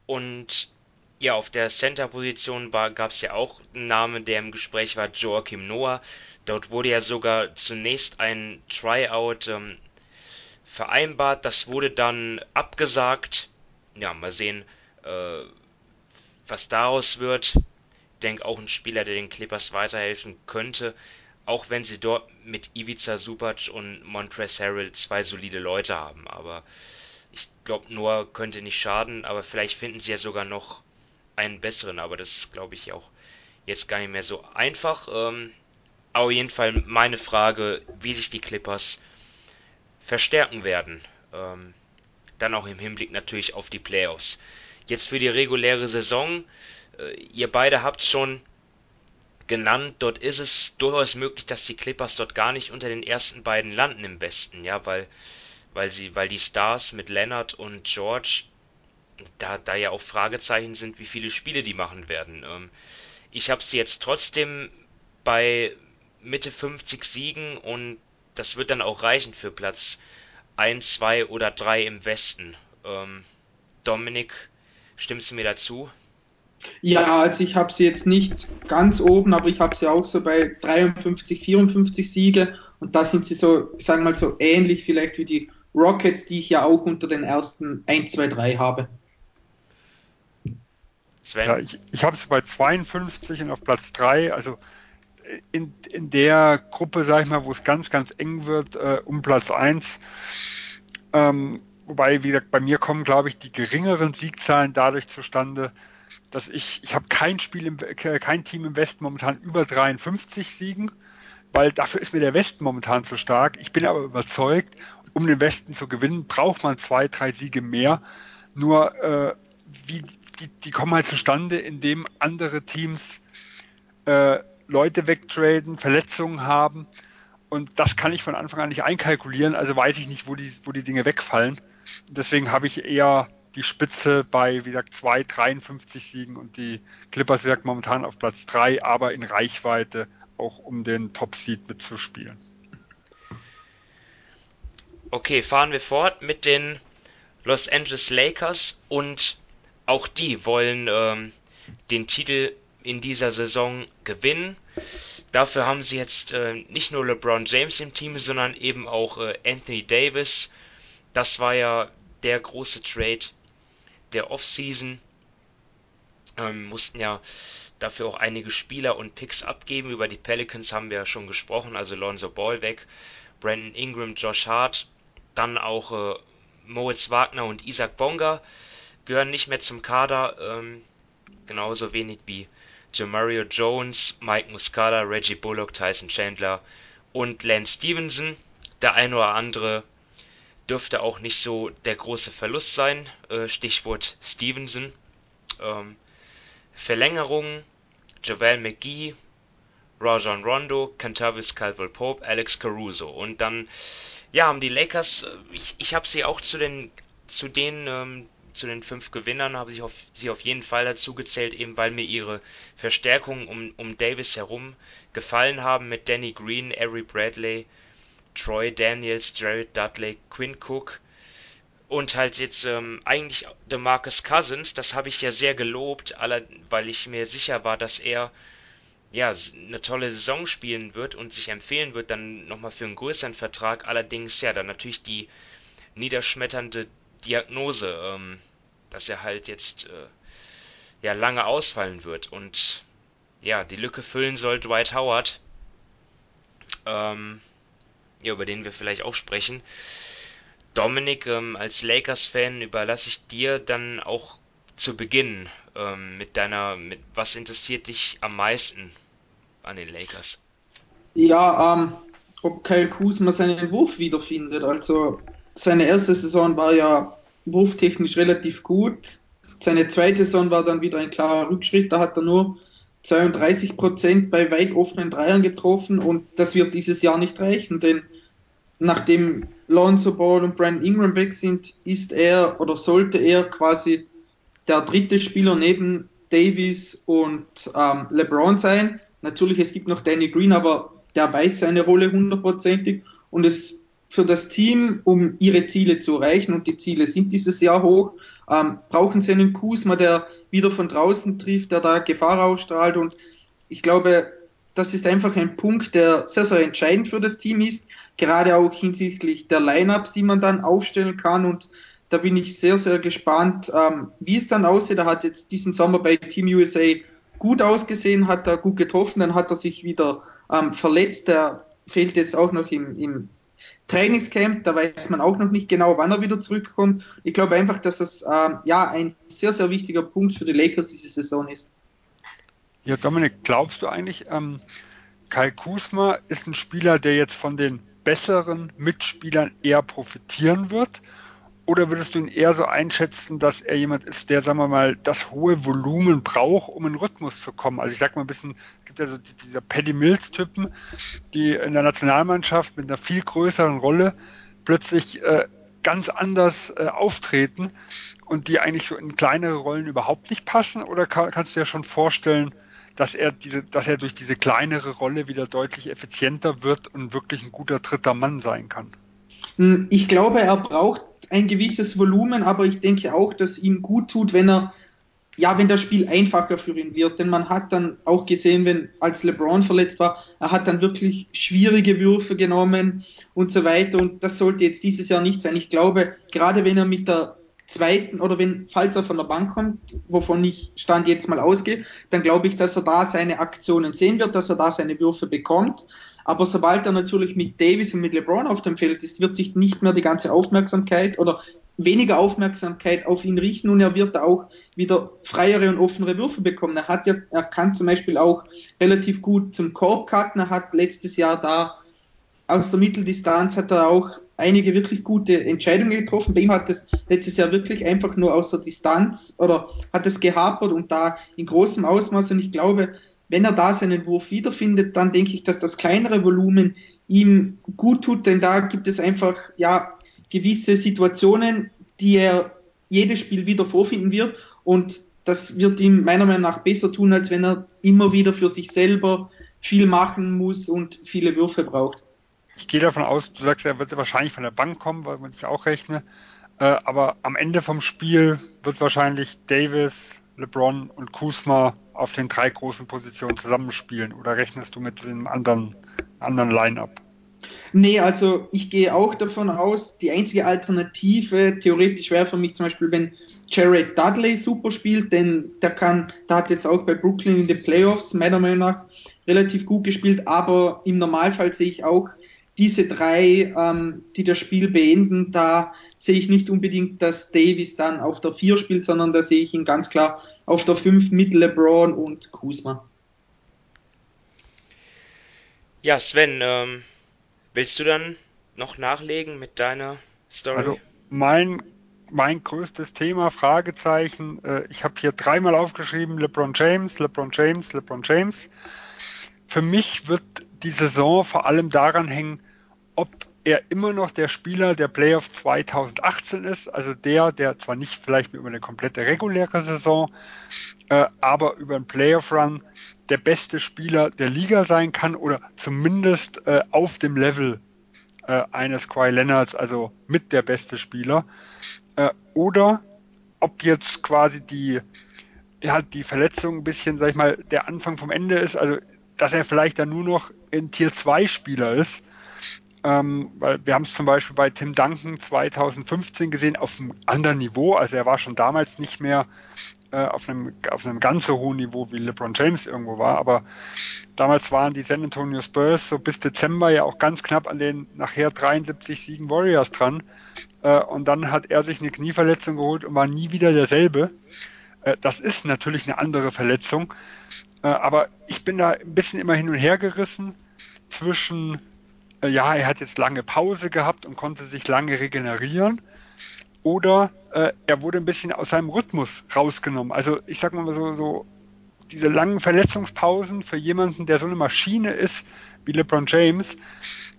Und ja, auf der Center-Position gab es ja auch einen Namen, der im Gespräch war, Joachim Noah. Dort wurde ja sogar zunächst ein Tryout ähm, vereinbart, das wurde dann abgesagt. Ja, mal sehen, äh, was daraus wird. Ich denke auch ein Spieler, der den Clippers weiterhelfen könnte auch wenn sie dort mit Ivica Subac und Montrezl Harrell zwei solide Leute haben. Aber ich glaube, Noah könnte nicht schaden, aber vielleicht finden sie ja sogar noch einen besseren. Aber das ist, glaube ich, auch jetzt gar nicht mehr so einfach. Ähm, auf jeden Fall meine Frage, wie sich die Clippers verstärken werden. Ähm, dann auch im Hinblick natürlich auf die Playoffs. Jetzt für die reguläre Saison. Äh, ihr beide habt schon genannt. Dort ist es durchaus möglich, dass die Clippers dort gar nicht unter den ersten beiden landen im Westen, ja, weil, weil sie, weil die Stars mit Leonard und George da, da ja auch Fragezeichen sind, wie viele Spiele die machen werden. Ähm, ich habe sie jetzt trotzdem bei Mitte 50 Siegen und das wird dann auch reichen für Platz 1, 2 oder 3 im Westen. Ähm, Dominik, stimmst du mir dazu? Ja, also ich habe sie jetzt nicht ganz oben, aber ich habe sie auch so bei 53, 54 Siege und da sind sie so, sagen wir mal so ähnlich vielleicht wie die Rockets, die ich ja auch unter den ersten 1, 2, 3 habe. Sven? Ja, ich, ich habe sie bei 52 und auf Platz 3, also in, in der Gruppe, sag ich mal, wo es ganz, ganz eng wird, äh, um Platz 1. Ähm, wobei, wie gesagt, bei mir kommen, glaube ich, die geringeren Siegzahlen dadurch zustande, dass ich, ich habe kein Spiel, im, kein Team im Westen momentan über 53 Siegen, weil dafür ist mir der Westen momentan zu stark. Ich bin aber überzeugt, um den Westen zu gewinnen, braucht man zwei, drei Siege mehr. Nur äh, wie, die, die kommen halt zustande, indem andere Teams äh, Leute wegtraden, Verletzungen haben. Und das kann ich von Anfang an nicht einkalkulieren, also weiß ich nicht, wo die, wo die Dinge wegfallen. Deswegen habe ich eher die Spitze bei, wie gesagt, 2, 53 Siegen und die Clippers, wie gesagt, momentan auf Platz 3, aber in Reichweite auch um den Top-Seed mitzuspielen. Okay, fahren wir fort mit den Los Angeles Lakers und auch die wollen ähm, den Titel in dieser Saison gewinnen. Dafür haben sie jetzt äh, nicht nur LeBron James im Team, sondern eben auch äh, Anthony Davis. Das war ja der große Trade der Offseason. Ähm, mussten ja dafür auch einige Spieler und Picks abgeben. Über die Pelicans haben wir ja schon gesprochen, also Lonzo Ball weg, Brandon Ingram, Josh Hart, dann auch äh, Moritz Wagner und Isaac Bonga gehören nicht mehr zum Kader, ähm, genauso wenig wie Jamario Jones, Mike Muscala, Reggie Bullock, Tyson Chandler und Lance Stevenson. Der eine oder andere dürfte auch nicht so der große Verlust sein. Äh, Stichwort Stevenson. Ähm, Verlängerung, Javel McGee, Rajon Rondo, Cantavis Caldwell Pope, Alex Caruso. Und dann, ja, haben die Lakers, äh, ich, ich habe sie auch zu den, zu den ähm, zu den fünf Gewinnern habe ich auf, sie auf jeden Fall dazu gezählt, eben weil mir ihre Verstärkungen um, um Davis herum gefallen haben mit Danny Green, Avery Bradley, Troy Daniels, Jared Dudley, Quinn Cook und halt jetzt ähm, eigentlich Marcus Cousins, das habe ich ja sehr gelobt, weil ich mir sicher war, dass er ja eine tolle Saison spielen wird und sich empfehlen wird dann nochmal für einen größeren Vertrag. Allerdings ja dann natürlich die niederschmetternde Diagnose, ähm, dass er halt jetzt äh, ja lange ausfallen wird und ja die Lücke füllen soll Dwight Howard, ähm, ja, über den wir vielleicht auch sprechen. Dominik, ähm, als Lakers-Fan überlasse ich dir dann auch zu Beginn ähm, mit deiner, mit was interessiert dich am meisten an den Lakers? Ja, ähm, ob Kyle Kuzma seinen Wurf wiederfindet. Also seine erste Saison war ja wurftechnisch relativ gut. Seine zweite Saison war dann wieder ein klarer Rückschritt. Da hat er nur 32 Prozent bei weit offenen Dreiern getroffen und das wird dieses Jahr nicht reichen, denn nachdem Lonzo Ball und Brandon Ingram weg sind, ist er oder sollte er quasi der dritte Spieler neben Davis und ähm, LeBron sein. Natürlich, es gibt noch Danny Green, aber der weiß seine Rolle hundertprozentig und es für das Team, um ihre Ziele zu erreichen, und die Ziele sind dieses Jahr hoch, ähm, brauchen sie einen Kusma, der wieder von draußen trifft, der da Gefahr ausstrahlt. Und ich glaube, das ist einfach ein Punkt, der sehr, sehr entscheidend für das Team ist, gerade auch hinsichtlich der Lineups, die man dann aufstellen kann. Und da bin ich sehr, sehr gespannt, ähm, wie es dann aussieht. Er hat jetzt diesen Sommer bei Team USA gut ausgesehen, hat er gut getroffen, dann hat er sich wieder ähm, verletzt. Er fehlt jetzt auch noch im, im Trainingscamp, da weiß man auch noch nicht genau, wann er wieder zurückkommt. Ich glaube einfach, dass das ähm, ja ein sehr, sehr wichtiger Punkt für die Lakers diese Saison ist. Ja, Dominik, glaubst du eigentlich, ähm, Kai Kusma ist ein Spieler, der jetzt von den besseren Mitspielern eher profitieren wird? Oder würdest du ihn eher so einschätzen, dass er jemand ist, der, sagen wir mal, das hohe Volumen braucht, um in Rhythmus zu kommen? Also ich sag mal ein bisschen, es gibt ja so diese Paddy Mills-Typen, die in der Nationalmannschaft mit einer viel größeren Rolle plötzlich äh, ganz anders äh, auftreten und die eigentlich so in kleinere Rollen überhaupt nicht passen? Oder kann, kannst du dir schon vorstellen, dass er diese, dass er durch diese kleinere Rolle wieder deutlich effizienter wird und wirklich ein guter dritter Mann sein kann? Hm, ich glaube, er braucht ein gewisses Volumen, aber ich denke auch, dass ihm gut tut, wenn er ja, wenn das Spiel einfacher für ihn wird. Denn man hat dann auch gesehen, wenn als LeBron verletzt war, er hat dann wirklich schwierige Würfe genommen und so weiter. Und das sollte jetzt dieses Jahr nicht sein. Ich glaube, gerade wenn er mit der zweiten oder wenn, falls er von der Bank kommt, wovon ich Stand jetzt mal ausgehe, dann glaube ich, dass er da seine Aktionen sehen wird, dass er da seine Würfe bekommt. Aber sobald er natürlich mit Davis und mit LeBron auf dem Feld ist, wird sich nicht mehr die ganze Aufmerksamkeit oder weniger Aufmerksamkeit auf ihn richten und er wird auch wieder freiere und offenere Würfe bekommen. Er hat ja, er kann zum Beispiel auch relativ gut zum Korb cutten. Er hat letztes Jahr da aus der Mitteldistanz hat er auch einige wirklich gute Entscheidungen getroffen. Bei ihm hat es letztes Jahr wirklich einfach nur aus der Distanz oder hat es gehapert und da in großem Ausmaß. Und ich glaube, wenn er da seinen Wurf wiederfindet, dann denke ich, dass das kleinere Volumen ihm gut tut, denn da gibt es einfach, ja, gewisse Situationen, die er jedes Spiel wieder vorfinden wird und das wird ihm meiner Meinung nach besser tun, als wenn er immer wieder für sich selber viel machen muss und viele Würfe braucht. Ich gehe davon aus, du sagst, er wird wahrscheinlich von der Bank kommen, weil man sich auch rechne. Äh, aber am Ende vom Spiel wird wahrscheinlich Davis, LeBron und Kuzma auf den drei großen Positionen zusammenspielen. Oder rechnest du mit einem anderen, anderen Line-up? Nee, also ich gehe auch davon aus, die einzige Alternative theoretisch wäre für mich zum Beispiel, wenn Jared Dudley super spielt, denn der kann, der hat jetzt auch bei Brooklyn in den Playoffs meiner Meinung nach relativ gut gespielt, aber im Normalfall sehe ich auch diese drei, ähm, die das Spiel beenden, da sehe ich nicht unbedingt, dass Davis dann auf der 4 spielt, sondern da sehe ich ihn ganz klar auf der 5 mit LeBron und Kuzma. Ja, Sven, ähm, Willst du dann noch nachlegen mit deiner Story? Also mein, mein größtes Thema, Fragezeichen, äh, ich habe hier dreimal aufgeschrieben, LeBron James, LeBron James, LeBron James. Für mich wird die Saison vor allem daran hängen, ob er immer noch der Spieler der Playoffs 2018 ist, also der, der zwar nicht vielleicht über eine komplette reguläre Saison, äh, aber über einen Playoff-Run der beste Spieler der Liga sein kann oder zumindest äh, auf dem Level äh, eines Kawhi Leonards, also mit der beste Spieler. Äh, oder ob jetzt quasi die, ja, die Verletzung ein bisschen, sag ich mal, der Anfang vom Ende ist, also dass er vielleicht dann nur noch ein Tier 2 Spieler ist. Ähm, weil wir haben es zum Beispiel bei Tim Duncan 2015 gesehen auf einem anderen Niveau. Also er war schon damals nicht mehr äh, auf, einem, auf einem ganz so hohen Niveau wie LeBron James irgendwo war. Aber damals waren die San Antonio Spurs so bis Dezember ja auch ganz knapp an den nachher 73 Siegen Warriors dran. Äh, und dann hat er sich eine Knieverletzung geholt und war nie wieder derselbe. Äh, das ist natürlich eine andere Verletzung. Äh, aber ich bin da ein bisschen immer hin und her gerissen zwischen, ja, er hat jetzt lange Pause gehabt und konnte sich lange regenerieren oder äh, er wurde ein bisschen aus seinem Rhythmus rausgenommen. Also ich sag mal so, so diese langen Verletzungspausen für jemanden, der so eine Maschine ist wie LeBron James,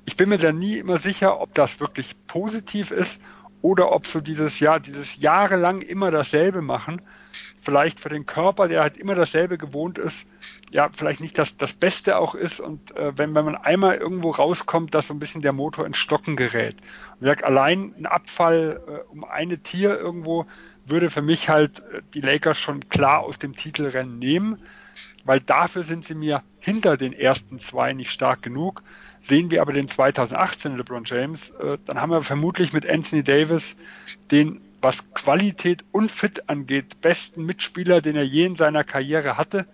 ich bin mir da nie immer sicher, ob das wirklich positiv ist oder ob so dieses Jahr, dieses jahrelang immer dasselbe machen, vielleicht für den Körper, der halt immer dasselbe gewohnt ist, ja, vielleicht nicht das, das Beste auch ist und äh, wenn, wenn man einmal irgendwo rauskommt, dass so ein bisschen der Motor ins Stocken gerät. Und wie gesagt, allein ein Abfall äh, um eine Tier irgendwo würde für mich halt äh, die Lakers schon klar aus dem Titelrennen nehmen, weil dafür sind sie mir hinter den ersten zwei nicht stark genug. Sehen wir aber den 2018 LeBron James, äh, dann haben wir vermutlich mit Anthony Davis den was Qualität und Fit angeht, besten Mitspieler, den er je in seiner Karriere hatte.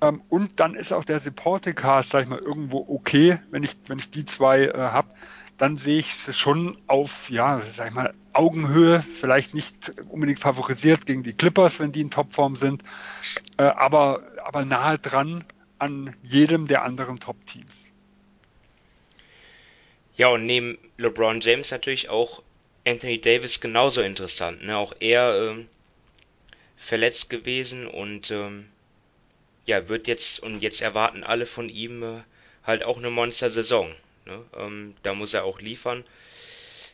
Ähm, und dann ist auch der Supporting Cast, sag ich mal, irgendwo okay, wenn ich, wenn ich die zwei äh, habe. Dann sehe ich es schon auf, ja, sag ich mal, Augenhöhe, vielleicht nicht unbedingt favorisiert gegen die Clippers, wenn die in Topform sind, äh, aber, aber nahe dran an jedem der anderen Top-Teams. Ja, und neben LeBron James natürlich auch Anthony Davis genauso interessant. Ne? Auch er ähm, verletzt gewesen und ähm, ja, wird jetzt, und jetzt erwarten alle von ihm äh, halt auch eine Monster-Saison. Ne? Ähm, da muss er auch liefern.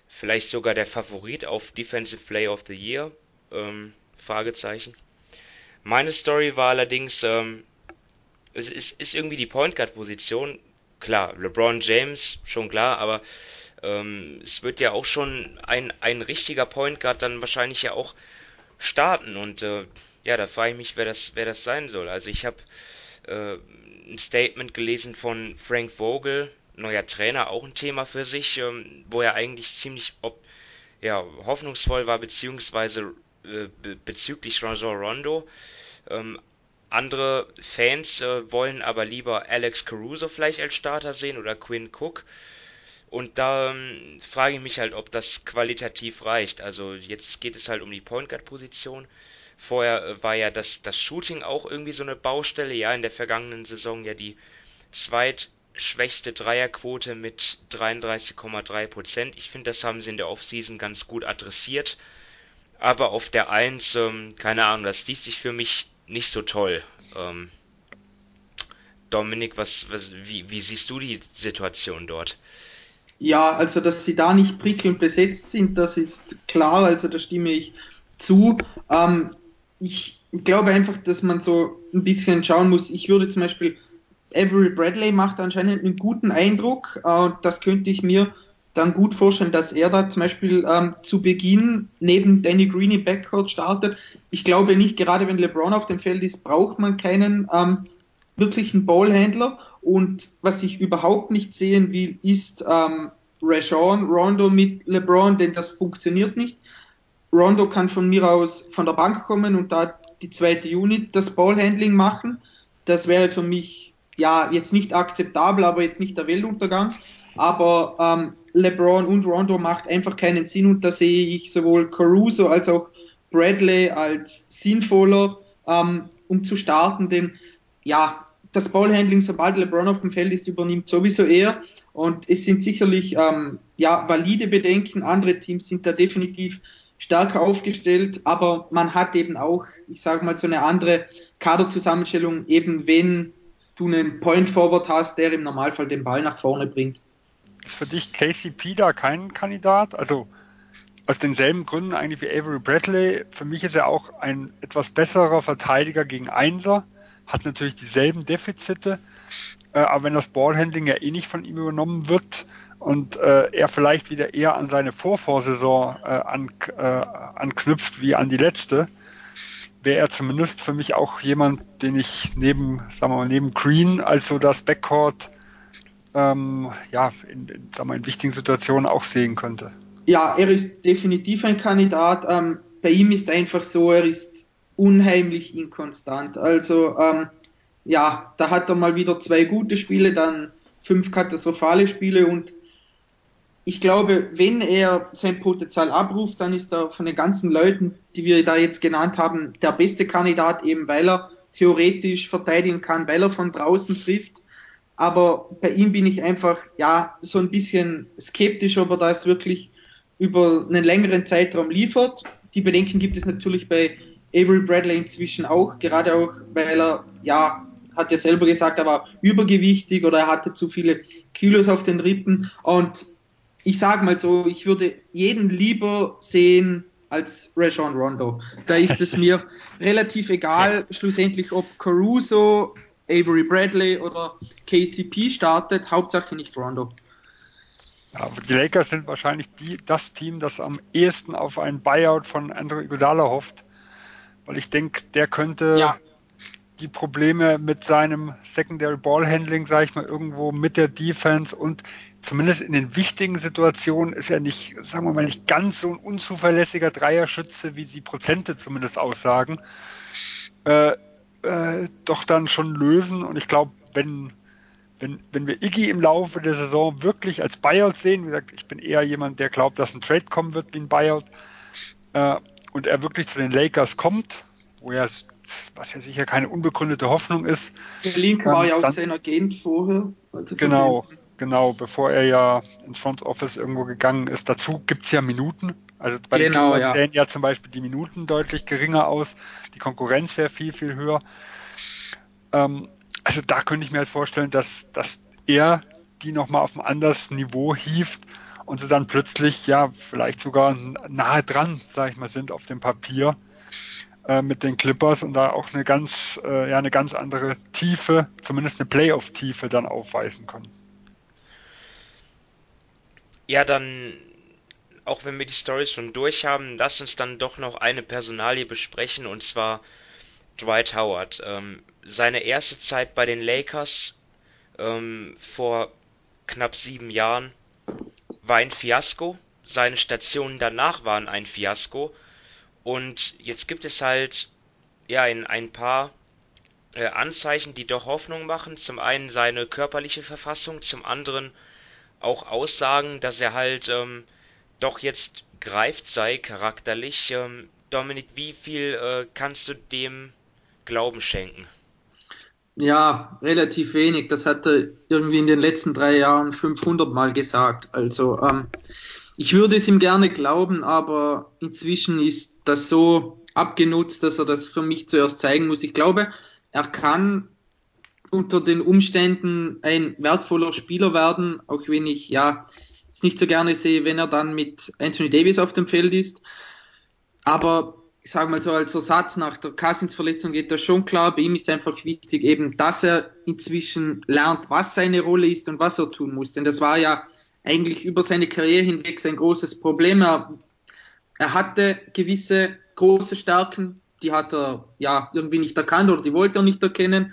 Vielleicht sogar der Favorit auf Defensive Player of the Year. Ähm, Fragezeichen. Meine Story war allerdings, ähm, es ist, ist irgendwie die Point Guard Position. Klar, LeBron James, schon klar, aber ähm, es wird ja auch schon ein, ein richtiger Point Guard dann wahrscheinlich ja auch starten und äh, ja, da frage ich mich, wer das, wer das sein soll. Also ich habe äh, ein Statement gelesen von Frank Vogel, neuer Trainer, auch ein Thema für sich, ähm, wo er eigentlich ziemlich ob, ja, hoffnungsvoll war, beziehungsweise äh, bezüglich Rajon Rondo. Ähm, andere Fans äh, wollen aber lieber Alex Caruso vielleicht als Starter sehen oder Quinn Cook. Und da ähm, frage ich mich halt, ob das qualitativ reicht. Also jetzt geht es halt um die Point Guard Position. Vorher äh, war ja das, das Shooting auch irgendwie so eine Baustelle. Ja, in der vergangenen Saison ja die zweitschwächste Dreierquote mit 33,3 Prozent. Ich finde, das haben sie in der Offseason ganz gut adressiert. Aber auf der 1, ähm, keine Ahnung, das liest sich für mich nicht so toll. Ähm, Dominik, was, was, wie, wie siehst du die Situation dort? Ja, also dass sie da nicht prickelnd besetzt sind, das ist klar, also da stimme ich zu. Ähm, ich glaube einfach, dass man so ein bisschen schauen muss. Ich würde zum Beispiel, Avery Bradley macht anscheinend einen guten Eindruck. Äh, das könnte ich mir dann gut vorstellen, dass er da zum Beispiel ähm, zu Beginn neben Danny Green im Backcourt startet. Ich glaube nicht, gerade wenn LeBron auf dem Feld ist, braucht man keinen ähm, wirklichen Ballhändler. Und was ich überhaupt nicht sehen will, ist ähm, Rashawn Rondo mit LeBron, denn das funktioniert nicht. Rondo kann von mir aus von der Bank kommen und da die zweite Unit das Ballhandling machen. Das wäre für mich ja jetzt nicht akzeptabel, aber jetzt nicht der Weltuntergang. Aber ähm, LeBron und Rondo macht einfach keinen Sinn und da sehe ich sowohl Caruso als auch Bradley als sinnvoller, ähm, um zu starten, denn ja, das Ballhandling, sobald LeBron auf dem Feld ist, übernimmt sowieso er und es sind sicherlich ähm, ja, valide Bedenken, andere Teams sind da definitiv stärker aufgestellt, aber man hat eben auch, ich sage mal, so eine andere Kaderzusammenstellung, eben wenn du einen Point Forward hast, der im Normalfall den Ball nach vorne bringt. Ist für dich KCP da kein Kandidat? Also aus denselben Gründen eigentlich wie Avery Bradley. Für mich ist er auch ein etwas besserer Verteidiger gegen Einser, hat natürlich dieselben Defizite, äh, aber wenn das Ballhandling ja eh nicht von ihm übernommen wird und äh, er vielleicht wieder eher an seine Vorvorsaison äh, an, äh, anknüpft wie an die letzte, wäre er zumindest für mich auch jemand, den ich neben, sagen wir mal, neben Green als so das Backcourt ähm, ja, in, in, sagen wir, in wichtigen Situationen auch sehen könnte. Ja, er ist definitiv ein Kandidat. Ähm, bei ihm ist einfach so, er ist unheimlich inkonstant. Also ähm, ja, da hat er mal wieder zwei gute Spiele, dann fünf katastrophale Spiele und ich glaube, wenn er sein Potenzial abruft, dann ist er von den ganzen Leuten, die wir da jetzt genannt haben, der beste Kandidat, eben weil er theoretisch verteidigen kann, weil er von draußen trifft aber bei ihm bin ich einfach ja so ein bisschen skeptisch, ob er das wirklich über einen längeren Zeitraum liefert. Die Bedenken gibt es natürlich bei Avery Bradley inzwischen auch, gerade auch, weil er ja hat ja selber gesagt, er war übergewichtig oder er hatte zu viele Kilos auf den Rippen und ich sage mal so, ich würde jeden lieber sehen als Rajon Rondo. Da ist es mir *laughs* relativ egal, schlussendlich, ob Caruso Avery Bradley oder KCP startet, Hauptsache nicht Rondo. Ja, die Lakers sind wahrscheinlich die, das Team, das am ehesten auf einen Buyout von Andrew Iguodala hofft, weil ich denke, der könnte ja. die Probleme mit seinem Secondary Ball Handling, sage ich mal, irgendwo mit der Defense und zumindest in den wichtigen Situationen ist er nicht, sagen wir mal, nicht ganz so ein unzuverlässiger Dreierschütze, wie die Prozente zumindest aussagen. Äh, äh, doch dann schon lösen. Und ich glaube, wenn, wenn, wenn wir Iggy im Laufe der Saison wirklich als Buyout sehen, wie gesagt, ich bin eher jemand, der glaubt, dass ein Trade kommen wird wie ein Buyout, äh, und er wirklich zu den Lakers kommt, wo er, was ja sicher keine unbegründete Hoffnung ist. Der Link war ja auch sein Agent vorher. Genau, genau, bevor er ja ins Front Office irgendwo gegangen ist. Dazu gibt es ja Minuten. Also bei genau, den ja. sehen ja zum Beispiel die Minuten deutlich geringer aus, die Konkurrenz wäre viel, viel höher. Ähm, also da könnte ich mir halt vorstellen, dass, dass er die nochmal auf ein anderes Niveau hieft und sie dann plötzlich ja vielleicht sogar nahe dran, sag ich mal, sind auf dem Papier äh, mit den Clippers und da auch eine ganz, äh, ja, eine ganz andere Tiefe, zumindest eine Playoff-Tiefe dann aufweisen können. Ja, dann auch wenn wir die Stories schon durch haben, lass uns dann doch noch eine Personalie besprechen und zwar Dwight Howard. Ähm, seine erste Zeit bei den Lakers ähm, vor knapp sieben Jahren war ein Fiasko. Seine Stationen danach waren ein Fiasko. Und jetzt gibt es halt ja in ein paar äh, Anzeichen, die doch Hoffnung machen. Zum einen seine körperliche Verfassung, zum anderen auch Aussagen, dass er halt ähm, doch jetzt greift sei charakterlich. Ähm, Dominik, wie viel äh, kannst du dem Glauben schenken? Ja, relativ wenig. Das hat er irgendwie in den letzten drei Jahren 500 Mal gesagt. Also ähm, ich würde es ihm gerne glauben, aber inzwischen ist das so abgenutzt, dass er das für mich zuerst zeigen muss. Ich glaube, er kann unter den Umständen ein wertvoller Spieler werden, auch wenn ich ja es nicht so gerne sehe, wenn er dann mit Anthony Davis auf dem Feld ist. Aber ich sage mal so als Ersatz nach der Cousins-Verletzung geht das schon klar. Bei ihm ist einfach wichtig eben, dass er inzwischen lernt, was seine Rolle ist und was er tun muss. Denn das war ja eigentlich über seine Karriere hinweg sein großes Problem. Er, er hatte gewisse große Stärken, die hat er ja irgendwie nicht erkannt oder die wollte er nicht erkennen.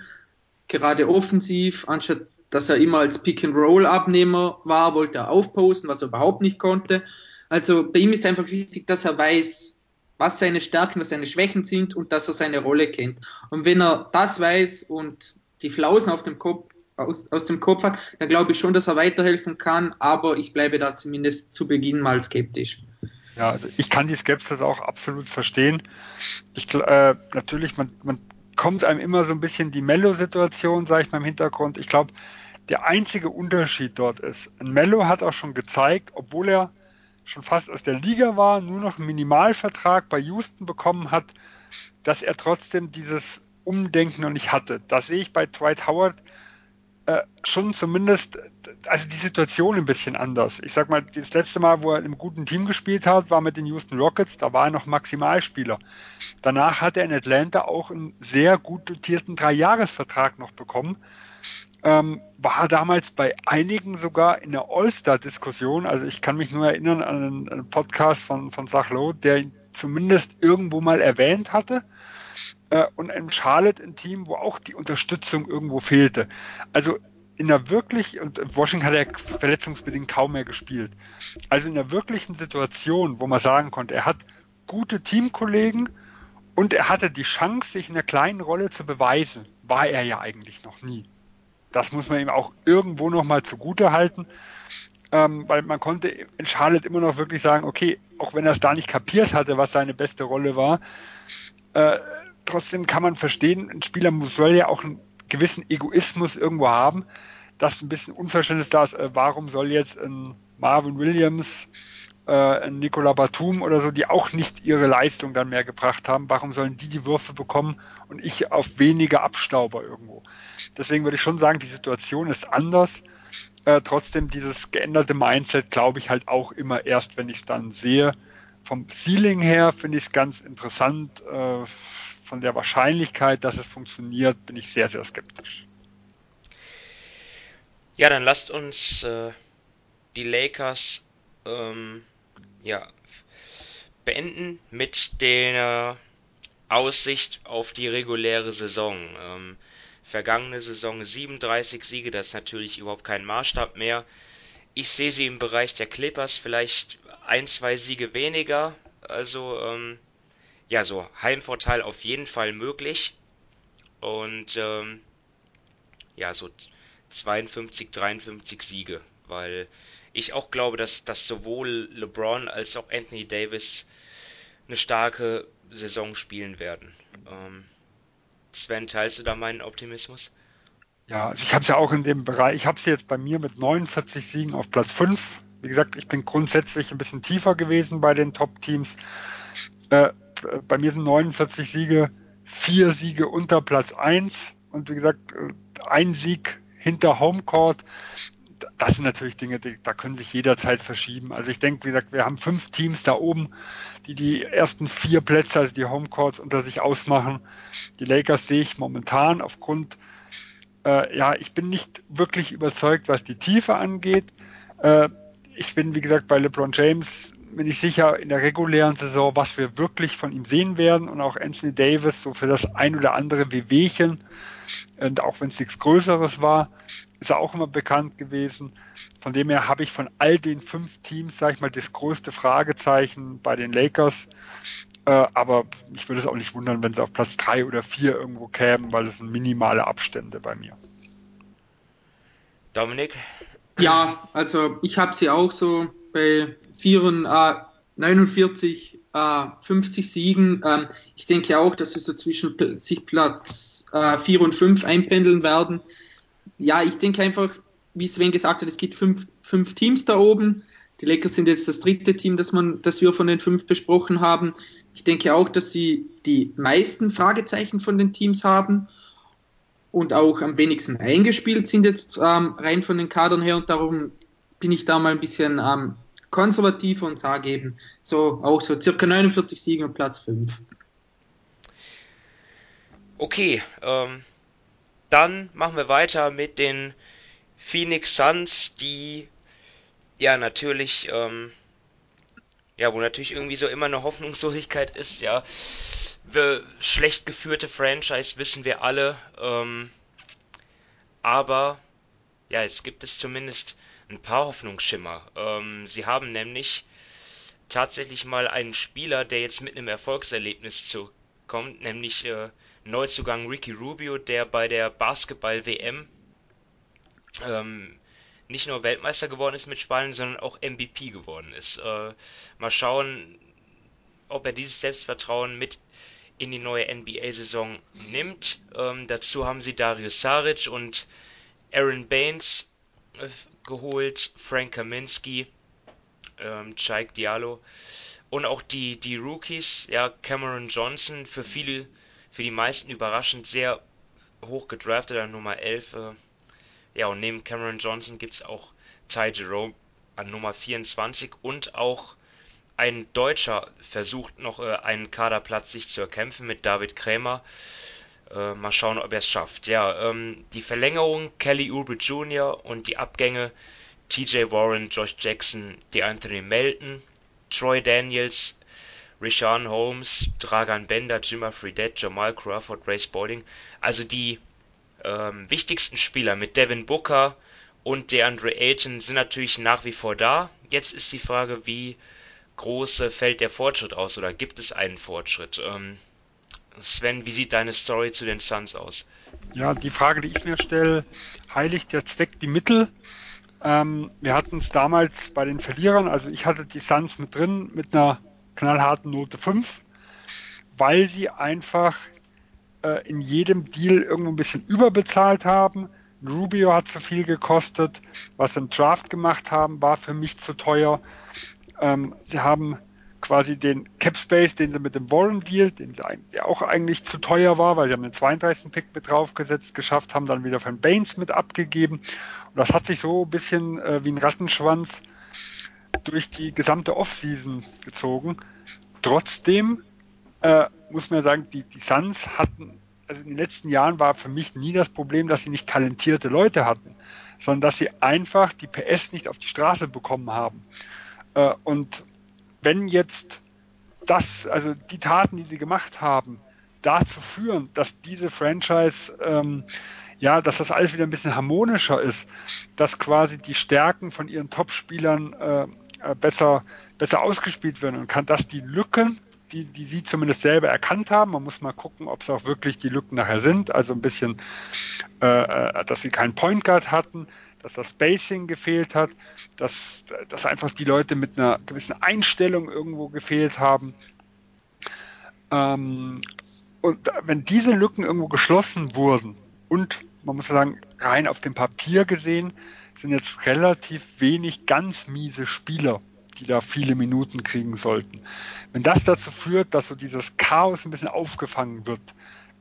Gerade offensiv, anstatt dass er immer als Pick-and-Roll-Abnehmer war, wollte er aufposten, was er überhaupt nicht konnte. Also bei ihm ist einfach wichtig, dass er weiß, was seine Stärken, was seine Schwächen sind und dass er seine Rolle kennt. Und wenn er das weiß und die Flausen auf dem Kopf, aus, aus dem Kopf hat, dann glaube ich schon, dass er weiterhelfen kann, aber ich bleibe da zumindest zu Beginn mal skeptisch. Ja, also ich kann die Skepsis auch absolut verstehen. Ich, äh, natürlich, man, man kommt einem immer so ein bisschen die Mello-Situation, sage ich mal im Hintergrund. Ich glaube, der einzige Unterschied dort ist, Mello hat auch schon gezeigt, obwohl er schon fast aus der Liga war, nur noch einen Minimalvertrag bei Houston bekommen hat, dass er trotzdem dieses Umdenken noch nicht hatte. Das sehe ich bei Dwight Howard äh, schon zumindest, also die Situation ein bisschen anders. Ich sag mal, das letzte Mal, wo er in einem guten Team gespielt hat, war mit den Houston Rockets, da war er noch Maximalspieler. Danach hat er in Atlanta auch einen sehr gut dotierten Dreijahresvertrag noch bekommen ähm, war damals bei einigen sogar in der All-Star-Diskussion. Also ich kann mich nur erinnern an einen, Podcast von, von Sachlo, der ihn zumindest irgendwo mal erwähnt hatte. Äh, und in Charlotte ein Team, wo auch die Unterstützung irgendwo fehlte. Also in der wirklich, und Washington hat er verletzungsbedingt kaum mehr gespielt. Also in der wirklichen Situation, wo man sagen konnte, er hat gute Teamkollegen und er hatte die Chance, sich in einer kleinen Rolle zu beweisen, war er ja eigentlich noch nie. Das muss man ihm auch irgendwo nochmal zugute halten, ähm, weil man konnte in Charlotte immer noch wirklich sagen, okay, auch wenn er es da nicht kapiert hatte, was seine beste Rolle war, äh, trotzdem kann man verstehen, ein Spieler soll ja auch einen gewissen Egoismus irgendwo haben, dass ein bisschen Unverständnis da ist, äh, warum soll jetzt ein Marvin Williams, äh, Nicola Batum oder so, die auch nicht ihre Leistung dann mehr gebracht haben, warum sollen die die Würfe bekommen und ich auf weniger Abstauber irgendwo? Deswegen würde ich schon sagen, die Situation ist anders. Äh, trotzdem dieses geänderte Mindset glaube ich halt auch immer erst, wenn ich es dann sehe. Vom Ceiling her finde ich es ganz interessant. Äh, von der Wahrscheinlichkeit, dass es funktioniert, bin ich sehr, sehr skeptisch. Ja, dann lasst uns äh, die Lakers ähm, ja, beenden mit der Aussicht auf die reguläre Saison. Ähm, Vergangene Saison 37 Siege, das ist natürlich überhaupt kein Maßstab mehr. Ich sehe sie im Bereich der Clippers vielleicht ein, zwei Siege weniger. Also, ähm, ja, so Heimvorteil auf jeden Fall möglich. Und, ähm, ja, so 52, 53 Siege. Weil ich auch glaube, dass, dass sowohl LeBron als auch Anthony Davis eine starke Saison spielen werden. Ähm, Sven, teilst du da meinen Optimismus? Ja, also ich habe es ja auch in dem Bereich, ich habe es jetzt bei mir mit 49 Siegen auf Platz 5. Wie gesagt, ich bin grundsätzlich ein bisschen tiefer gewesen bei den Top-Teams. Äh, bei mir sind 49 Siege, vier Siege unter Platz 1 und wie gesagt, äh, ein Sieg hinter Homecourt. Das sind natürlich Dinge, die, da können sich jederzeit verschieben. Also ich denke, wie gesagt, wir haben fünf Teams da oben, die die ersten vier Plätze, also die Homecourts unter sich ausmachen. Die Lakers sehe ich momentan aufgrund, äh, ja, ich bin nicht wirklich überzeugt, was die Tiefe angeht. Äh, ich bin, wie gesagt, bei LeBron James mir nicht sicher in der regulären Saison, was wir wirklich von ihm sehen werden und auch Anthony Davis so für das ein oder andere Wehwehchen und auch wenn es nichts Größeres war, ist er auch immer bekannt gewesen. Von dem her habe ich von all den fünf Teams, sage ich mal, das größte Fragezeichen bei den Lakers. Äh, aber ich würde es auch nicht wundern, wenn sie auf Platz drei oder vier irgendwo kämen, weil es sind minimale Abstände bei mir. Dominik? Ja, also ich habe sie auch so bei 4, äh, 49, äh, 50 Siegen. Ähm, ich denke auch, dass sie so zwischen sich Platz äh, 4 und 5 einpendeln werden. Ja, ich denke einfach, wie Sven gesagt hat, es gibt fünf, fünf Teams da oben. Die Lakers sind jetzt das dritte Team, das, man, das wir von den fünf besprochen haben. Ich denke auch, dass sie die meisten Fragezeichen von den Teams haben und auch am wenigsten eingespielt sind jetzt ähm, rein von den Kadern her und darum bin ich da mal ein bisschen ähm, konservativer und sage eben so auch so circa 49 Siegen und Platz 5. Okay, ähm, dann machen wir weiter mit den Phoenix Suns, die ja natürlich, ähm, ja, wo natürlich irgendwie so immer eine Hoffnungslosigkeit ist, ja. Wir, schlecht geführte Franchise wissen wir alle, ähm, aber ja, es gibt es zumindest ein paar Hoffnungsschimmer. Ähm, sie haben nämlich tatsächlich mal einen Spieler, der jetzt mit einem Erfolgserlebnis zu kommt, nämlich äh, Neuzugang Ricky Rubio, der bei der Basketball-WM ähm, nicht nur Weltmeister geworden ist mit Spanien, sondern auch MVP geworden ist. Äh, mal schauen, ob er dieses Selbstvertrauen mit in die neue NBA-Saison nimmt. Ähm, dazu haben sie Darius Saric und Aaron Baines äh, geholt, Frank Kaminski, ähm, Chaik Diallo und auch die, die Rookies, ja, Cameron Johnson, für viele, für die meisten überraschend sehr hoch gedraftet an Nummer 11. Äh, ja, und neben Cameron Johnson gibt es auch Ty Jerome an Nummer 24 und auch ein Deutscher versucht noch äh, einen Kaderplatz sich zu erkämpfen mit David Krämer. Äh, mal schauen, ob er es schafft. Ja, ähm, die Verlängerung Kelly Oubre Jr. und die Abgänge TJ Warren, Josh Jackson, die Anthony Melton, Troy Daniels, Rishan Holmes, Dragan Bender, Jimmer Fredette, Jamal Crawford, Ray Spalding. Also die ähm, wichtigsten Spieler mit Devin Booker und DeAndre Ayton sind natürlich nach wie vor da. Jetzt ist die Frage, wie groß äh, fällt der Fortschritt aus oder gibt es einen Fortschritt? Ähm, Sven, wie sieht deine Story zu den Suns aus? Ja, die Frage, die ich mir stelle, heiligt der Zweck die Mittel? Ähm, wir hatten es damals bei den Verlierern, also ich hatte die Suns mit drin mit einer knallharten Note 5, weil sie einfach äh, in jedem Deal irgendwo ein bisschen überbezahlt haben. Rubio hat zu viel gekostet. Was sie im Draft gemacht haben, war für mich zu teuer. Ähm, sie haben quasi den Cap Space, den sie mit dem Warren Deal, den der auch eigentlich zu teuer war, weil sie haben den 32. Pick mit draufgesetzt, geschafft haben, dann wieder von Baines mit abgegeben. Und das hat sich so ein bisschen äh, wie ein Rattenschwanz durch die gesamte Offseason gezogen. Trotzdem äh, muss man sagen, die, die Suns hatten, also in den letzten Jahren war für mich nie das Problem, dass sie nicht talentierte Leute hatten, sondern dass sie einfach die PS nicht auf die Straße bekommen haben. Äh, und wenn jetzt das, also die Taten, die sie gemacht haben, dazu führen, dass diese Franchise, ähm, ja, dass das alles wieder ein bisschen harmonischer ist, dass quasi die Stärken von ihren Topspielern äh, besser, besser ausgespielt werden und kann das die Lücken, die, die sie zumindest selber erkannt haben. Man muss mal gucken, ob es auch wirklich die Lücken nachher sind. Also ein bisschen, äh, äh dass sie keinen Point Guard hatten, dass das Spacing gefehlt hat, dass, dass einfach die Leute mit einer gewissen Einstellung irgendwo gefehlt haben. Ähm, und wenn diese Lücken irgendwo geschlossen wurden und man muss sagen, rein auf dem Papier gesehen, sind jetzt relativ wenig ganz miese Spieler, die da viele Minuten kriegen sollten. Wenn das dazu führt, dass so dieses Chaos ein bisschen aufgefangen wird,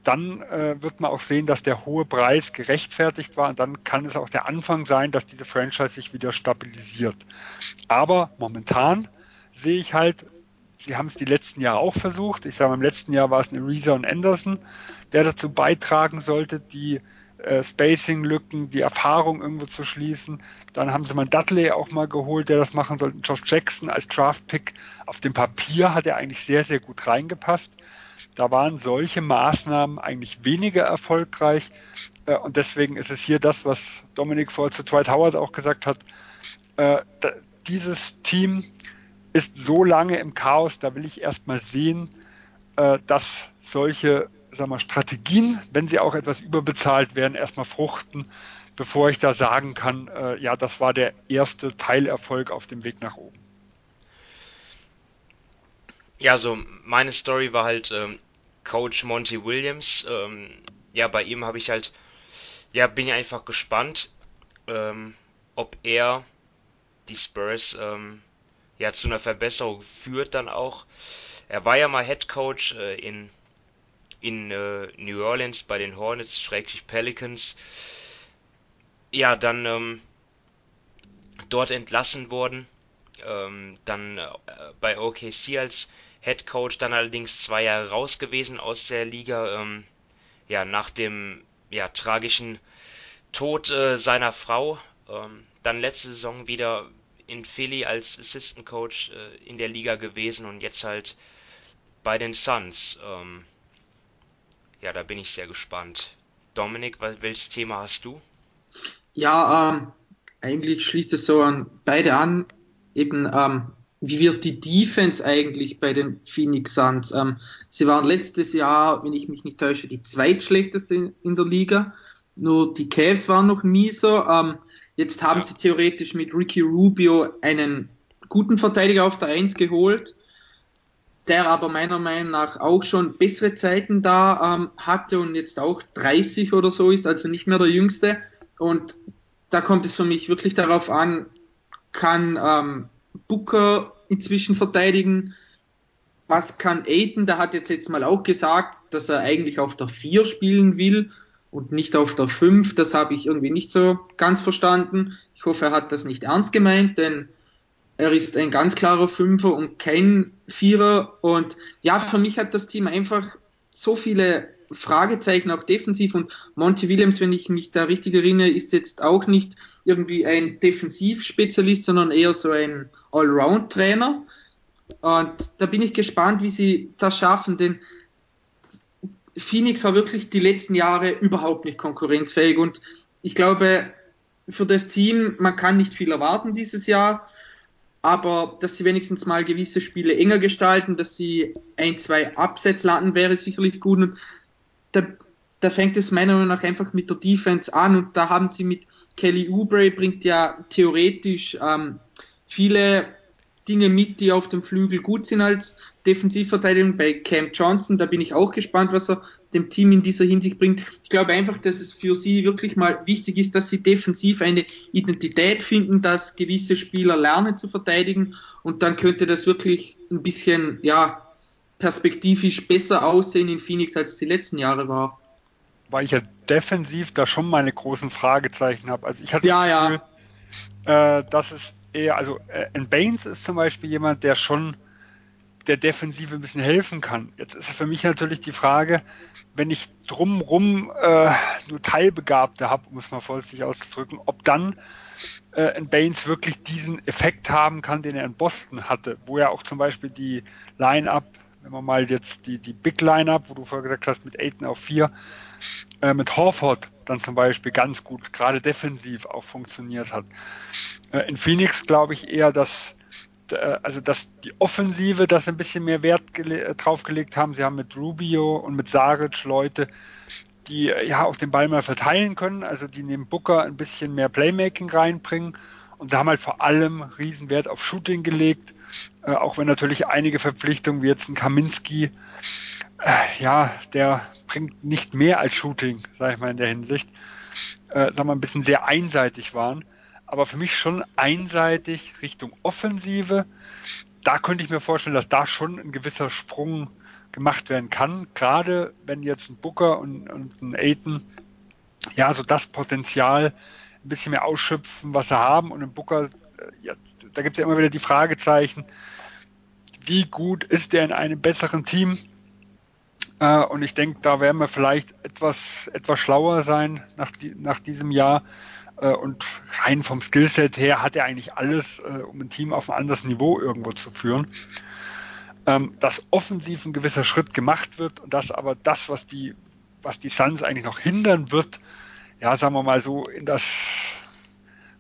dann äh, wird man auch sehen, dass der hohe Preis gerechtfertigt war und dann kann es auch der Anfang sein, dass diese Franchise sich wieder stabilisiert. Aber momentan sehe ich halt, sie haben es die letzten Jahre auch versucht. Ich sage, im letzten Jahr war es eine Reza und Anderson, der dazu beitragen sollte, die äh, Spacing-Lücken, die Erfahrung irgendwo zu schließen. Dann haben sie mal Dudley auch mal geholt, der das machen sollte. Josh Jackson als Draft-Pick. Auf dem Papier hat er eigentlich sehr, sehr gut reingepasst. Da waren solche Maßnahmen eigentlich weniger erfolgreich. Äh, und deswegen ist es hier das, was Dominic vor zu Dwight Howard auch gesagt hat. Äh, dieses Team ist so lange im Chaos, da will ich erstmal sehen, äh, dass solche sagen wir, Strategien, wenn sie auch etwas überbezahlt werden, erstmal fruchten, bevor ich da sagen kann, äh, ja, das war der erste Teilerfolg auf dem Weg nach oben. Ja, so meine Story war halt ähm, Coach Monty Williams. Ähm, ja, bei ihm habe ich halt, ja, bin ich einfach gespannt, ähm, ob er die Spurs ähm, ja zu einer Verbesserung führt dann auch. Er war ja mal Head Coach äh, in in äh, New Orleans bei den Hornets, schrägstrich Pelicans. Ja, dann ähm, dort entlassen worden. Ähm, dann äh, bei OKC als Head Coach, dann allerdings zwei Jahre raus gewesen aus der Liga. Ähm, ja, nach dem ja, tragischen Tod äh, seiner Frau. Ähm, dann letzte Saison wieder in Philly als Assistant Coach äh, in der Liga gewesen und jetzt halt bei den Suns. Ähm, ja, da bin ich sehr gespannt. Dominik, welches Thema hast du? Ja, ähm, eigentlich schließt es so an beide an. Eben, ähm, wie wird die Defense eigentlich bei den Phoenix Suns? Ähm, sie waren letztes Jahr, wenn ich mich nicht täusche, die zweitschlechteste in, in der Liga. Nur die Cavs waren noch mieser. Ähm, jetzt haben ja. sie theoretisch mit Ricky Rubio einen guten Verteidiger auf der 1 geholt der aber meiner Meinung nach auch schon bessere Zeiten da ähm, hatte und jetzt auch 30 oder so ist, also nicht mehr der Jüngste. Und da kommt es für mich wirklich darauf an, kann ähm, Booker inzwischen verteidigen, was kann Aiden, der hat jetzt jetzt mal auch gesagt, dass er eigentlich auf der 4 spielen will und nicht auf der 5. Das habe ich irgendwie nicht so ganz verstanden. Ich hoffe, er hat das nicht ernst gemeint, denn er ist ein ganz klarer Fünfer und kein Vierer. Und ja, für mich hat das Team einfach so viele Fragezeichen auch defensiv und Monty Williams, wenn ich mich da richtig erinnere, ist jetzt auch nicht irgendwie ein Defensivspezialist, sondern eher so ein Allround-Trainer. Und da bin ich gespannt, wie sie das schaffen, denn Phoenix war wirklich die letzten Jahre überhaupt nicht konkurrenzfähig und ich glaube, für das Team, man kann nicht viel erwarten dieses Jahr aber dass sie wenigstens mal gewisse Spiele enger gestalten, dass sie ein, zwei Absätze landen, wäre sicherlich gut. Und da, da fängt es meiner Meinung nach einfach mit der Defense an und da haben sie mit Kelly Oubre bringt ja theoretisch ähm, viele Dinge mit, die auf dem Flügel gut sind als Defensivverteidigung. Bei Cam Johnson, da bin ich auch gespannt, was er dem Team in dieser Hinsicht bringt. Ich glaube einfach, dass es für sie wirklich mal wichtig ist, dass sie defensiv eine Identität finden, dass gewisse Spieler lernen zu verteidigen und dann könnte das wirklich ein bisschen, ja, perspektivisch besser aussehen in Phoenix, als es die letzten Jahre war. Weil ich ja defensiv da schon meine großen Fragezeichen habe. Also ich hatte ja, das Gefühl, ja. Äh, dass es eher, also äh, Baines ist zum Beispiel jemand, der schon der Defensive ein bisschen helfen kann. Jetzt ist für mich natürlich die Frage, wenn ich drumrum äh, nur Teilbegabte habe, um es mal vorsichtig auszudrücken, ob dann äh, in Baines wirklich diesen Effekt haben kann, den er in Boston hatte, wo er auch zum Beispiel die Line-Up, wenn man mal jetzt die, die Big Line-Up, wo du vorher gesagt hast, mit Aiden auf 4, äh, mit Horford dann zum Beispiel ganz gut, gerade defensiv auch funktioniert hat. Äh, in Phoenix glaube ich eher, dass also dass die Offensive das ein bisschen mehr Wert äh, draufgelegt haben. Sie haben mit Rubio und mit Saric Leute, die äh, ja auch den Ball mal verteilen können, also die neben Booker ein bisschen mehr Playmaking reinbringen. Und sie haben halt vor allem Riesenwert auf Shooting gelegt, äh, auch wenn natürlich einige Verpflichtungen wie jetzt ein Kaminski, äh, ja, der bringt nicht mehr als Shooting, sage ich mal in der Hinsicht, äh, sagen wir ein bisschen sehr einseitig waren aber für mich schon einseitig Richtung Offensive. Da könnte ich mir vorstellen, dass da schon ein gewisser Sprung gemacht werden kann. Gerade wenn jetzt ein Booker und, und ein Aiton ja so das Potenzial ein bisschen mehr ausschöpfen, was sie haben. Und ein Booker, äh, ja, da gibt es ja immer wieder die Fragezeichen, wie gut ist der in einem besseren Team? Äh, und ich denke, da werden wir vielleicht etwas, etwas schlauer sein nach, nach diesem Jahr. Äh, und rein vom Skillset her hat er eigentlich alles, äh, um ein Team auf ein anderes Niveau irgendwo zu führen. Ähm, dass offensiv ein gewisser Schritt gemacht wird und dass aber das, was die, was die Suns eigentlich noch hindern wird, ja, sagen wir mal so, in das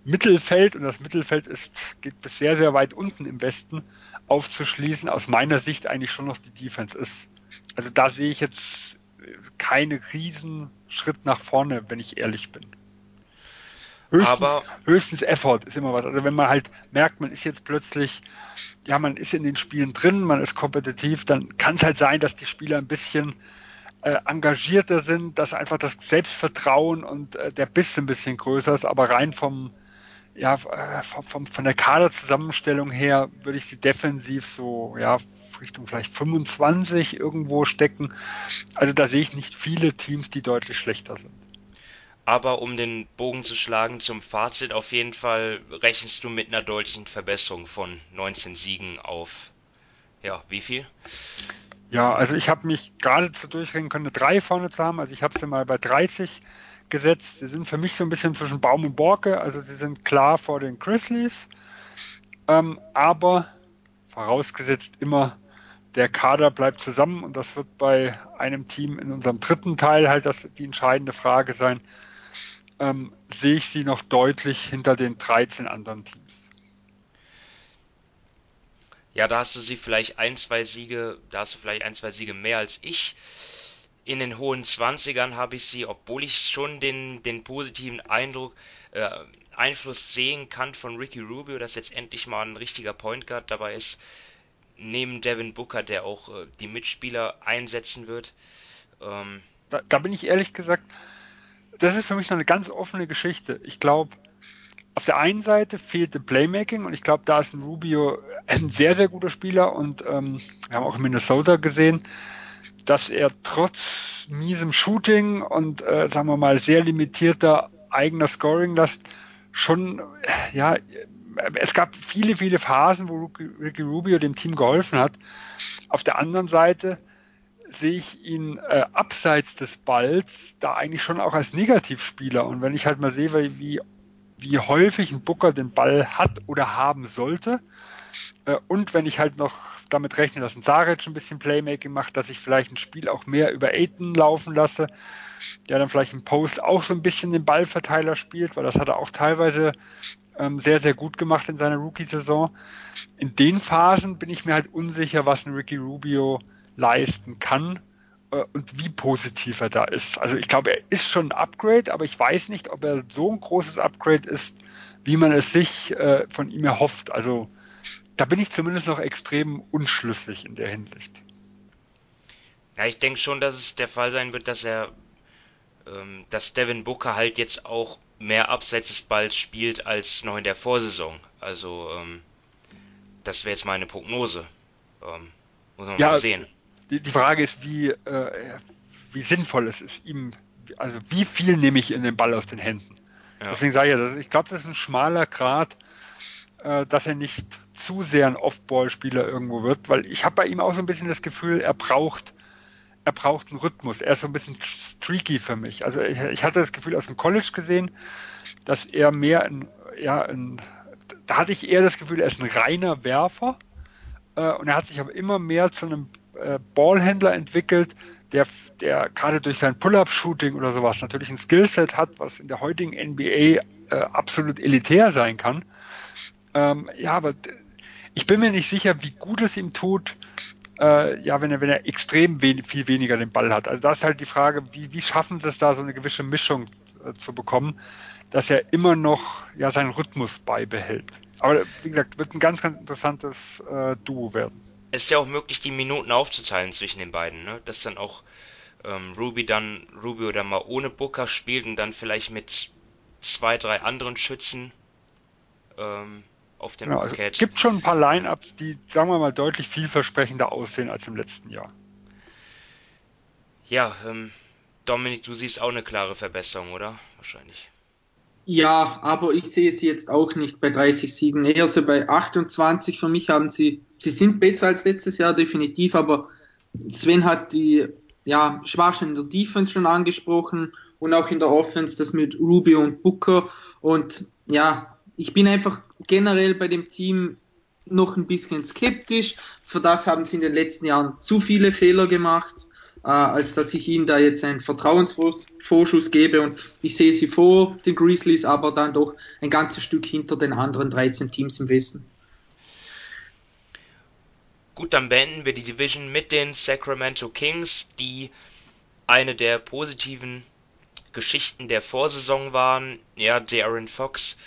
Mittelfeld, und das Mittelfeld ist, geht bis sehr, sehr weit unten im Westen, aufzuschließen, aus meiner Sicht eigentlich schon noch die Defense ist. Also da sehe ich jetzt keinen riesen Schritt nach vorne, wenn ich ehrlich bin. Höchstens, Aber höchstens Effort ist immer was. Also wenn man halt merkt, man ist jetzt plötzlich, ja, man ist in den Spielen drin, man ist kompetitiv, dann kann es halt sein, dass die Spieler ein bisschen äh, engagierter sind, dass einfach das Selbstvertrauen und äh, der Biss ein bisschen größer ist, aber rein vom, ja, äh, vom, von der Kaderzusammenstellung her würde ich sie defensiv so, ja, Richtung vielleicht 25 irgendwo stecken. Also da sehe ich nicht viele Teams, die deutlich schlechter sind. Aber um den Bogen zu schlagen zum Fazit, auf jeden Fall rechnest du mit einer deutlichen Verbesserung von 19 Siegen auf, ja, wie viel? Ja, also ich habe mich gerade zu durchringen können, eine 3 vorne zu haben. Also ich habe sie mal bei 30 gesetzt. Sie sind für mich so ein bisschen zwischen Baum und Borke. Also sie sind klar vor den Grizzlies. Ähm, aber vorausgesetzt immer, der Kader bleibt zusammen und das wird bei einem Team in unserem dritten Teil halt das, die entscheidende Frage sein. Ähm, sehe ich sie noch deutlich hinter den 13 anderen Teams. Ja, da hast du sie vielleicht ein, zwei Siege, da hast du vielleicht ein, zwei Siege mehr als ich in den hohen 20ern habe ich sie, obwohl ich schon den, den positiven Eindruck, äh, Einfluss sehen kann von Ricky Rubio, dass jetzt endlich mal ein richtiger Point Guard dabei ist, neben Devin Booker, der auch äh, die Mitspieler einsetzen wird. Ähm, da, da, bin ich ehrlich gesagt, das ist für mich noch eine ganz offene Geschichte. Ich glaube, auf der einen Seite fehlte Playmaking und ich glaube, da ist ein Rubio ein sehr, sehr guter Spieler und ähm, wir haben auch in Minnesota gesehen, dass er trotz miesem Shooting und, äh, sagen wir mal, sehr limitierter eigener Scoring-Last schon, ja, es gab viele, viele Phasen, wo Ricky Rubio dem Team geholfen hat. Auf der anderen Seite sehe ich ihn äh, abseits des Balls da eigentlich schon auch als Negativspieler. Und wenn ich halt mal sehe, wie, wie häufig ein Booker den Ball hat oder haben sollte, äh, und wenn ich halt noch damit rechne, dass ein Saric ein bisschen Playmaking macht, dass ich vielleicht ein Spiel auch mehr über Aiden laufen lasse, der dann vielleicht im Post auch so ein bisschen den Ballverteiler spielt, weil das hat er auch teilweise ähm, sehr, sehr gut gemacht in seiner Rookie-Saison. In den Phasen bin ich mir halt unsicher, was ein Ricky Rubio leisten kann äh, und wie positiv er da ist. Also ich glaube, er ist schon ein Upgrade, aber ich weiß nicht, ob er so ein großes Upgrade ist, wie man es sich äh, von ihm erhofft. Also da bin ich zumindest noch extrem unschlüssig in der Hinsicht. Ja, ich denke schon, dass es der Fall sein wird, dass er, ähm, dass Devin Booker halt jetzt auch mehr abseits des Balls spielt als noch in der Vorsaison. Also, ähm, das wäre jetzt meine Prognose. Ähm, muss man ja, mal sehen. Die, die Frage ist, wie, äh, wie sinnvoll es ist, ihm, also wie viel nehme ich in den Ball aus den Händen? Ja. Deswegen sage ich ja, ich glaube, das ist ein schmaler Grad, äh, dass er nicht zu sehr ein Off-Ball-Spieler irgendwo wird, weil ich habe bei ihm auch so ein bisschen das Gefühl, er braucht, er braucht einen Rhythmus. Er ist so ein bisschen streaky für mich. Also ich, ich hatte das Gefühl aus dem College gesehen, dass er mehr ein, ja, ein, da hatte ich eher das Gefühl, er ist ein reiner Werfer äh, und er hat sich aber immer mehr zu einem Ballhändler entwickelt, der, der gerade durch sein Pull-up-Shooting oder sowas natürlich ein Skillset hat, was in der heutigen NBA äh, absolut elitär sein kann. Ähm, ja, aber ich bin mir nicht sicher, wie gut es ihm tut, äh, ja, wenn er, wenn er extrem wen viel weniger den Ball hat. Also da ist halt die Frage, wie, wie schaffen sie es da, so eine gewisse Mischung äh, zu bekommen, dass er immer noch ja, seinen Rhythmus beibehält. Aber wie gesagt, wird ein ganz, ganz interessantes äh, Duo werden. Es ist ja auch möglich, die Minuten aufzuteilen zwischen den beiden, ne? Dass dann auch ähm, Ruby dann, Ruby oder mal ohne Booker spielt und dann vielleicht mit zwei, drei anderen Schützen ähm, auf dem genau, also Es gibt schon ein paar Line-Ups, die, sagen wir mal, deutlich vielversprechender aussehen als im letzten Jahr. Ja, ähm, Dominik, du siehst auch eine klare Verbesserung, oder? Wahrscheinlich. Ja, aber ich sehe sie jetzt auch nicht bei 30 Siegen, eher so bei 28. Für mich haben sie, sie sind besser als letztes Jahr definitiv, aber Sven hat die ja, Schwachstellen in der Defense schon angesprochen und auch in der Offense das mit Rubio und Booker. Und ja, ich bin einfach generell bei dem Team noch ein bisschen skeptisch. Für das haben sie in den letzten Jahren zu viele Fehler gemacht, äh, als dass ich ihnen da jetzt einen Vertrauensvorschuss gebe. Und ich sehe sie vor den Grizzlies, aber dann doch ein ganzes Stück hinter den anderen 13 Teams im Westen. Gut, dann beenden wir die Division mit den Sacramento Kings, die eine der positiven Geschichten der Vorsaison waren. Ja, Darren Fox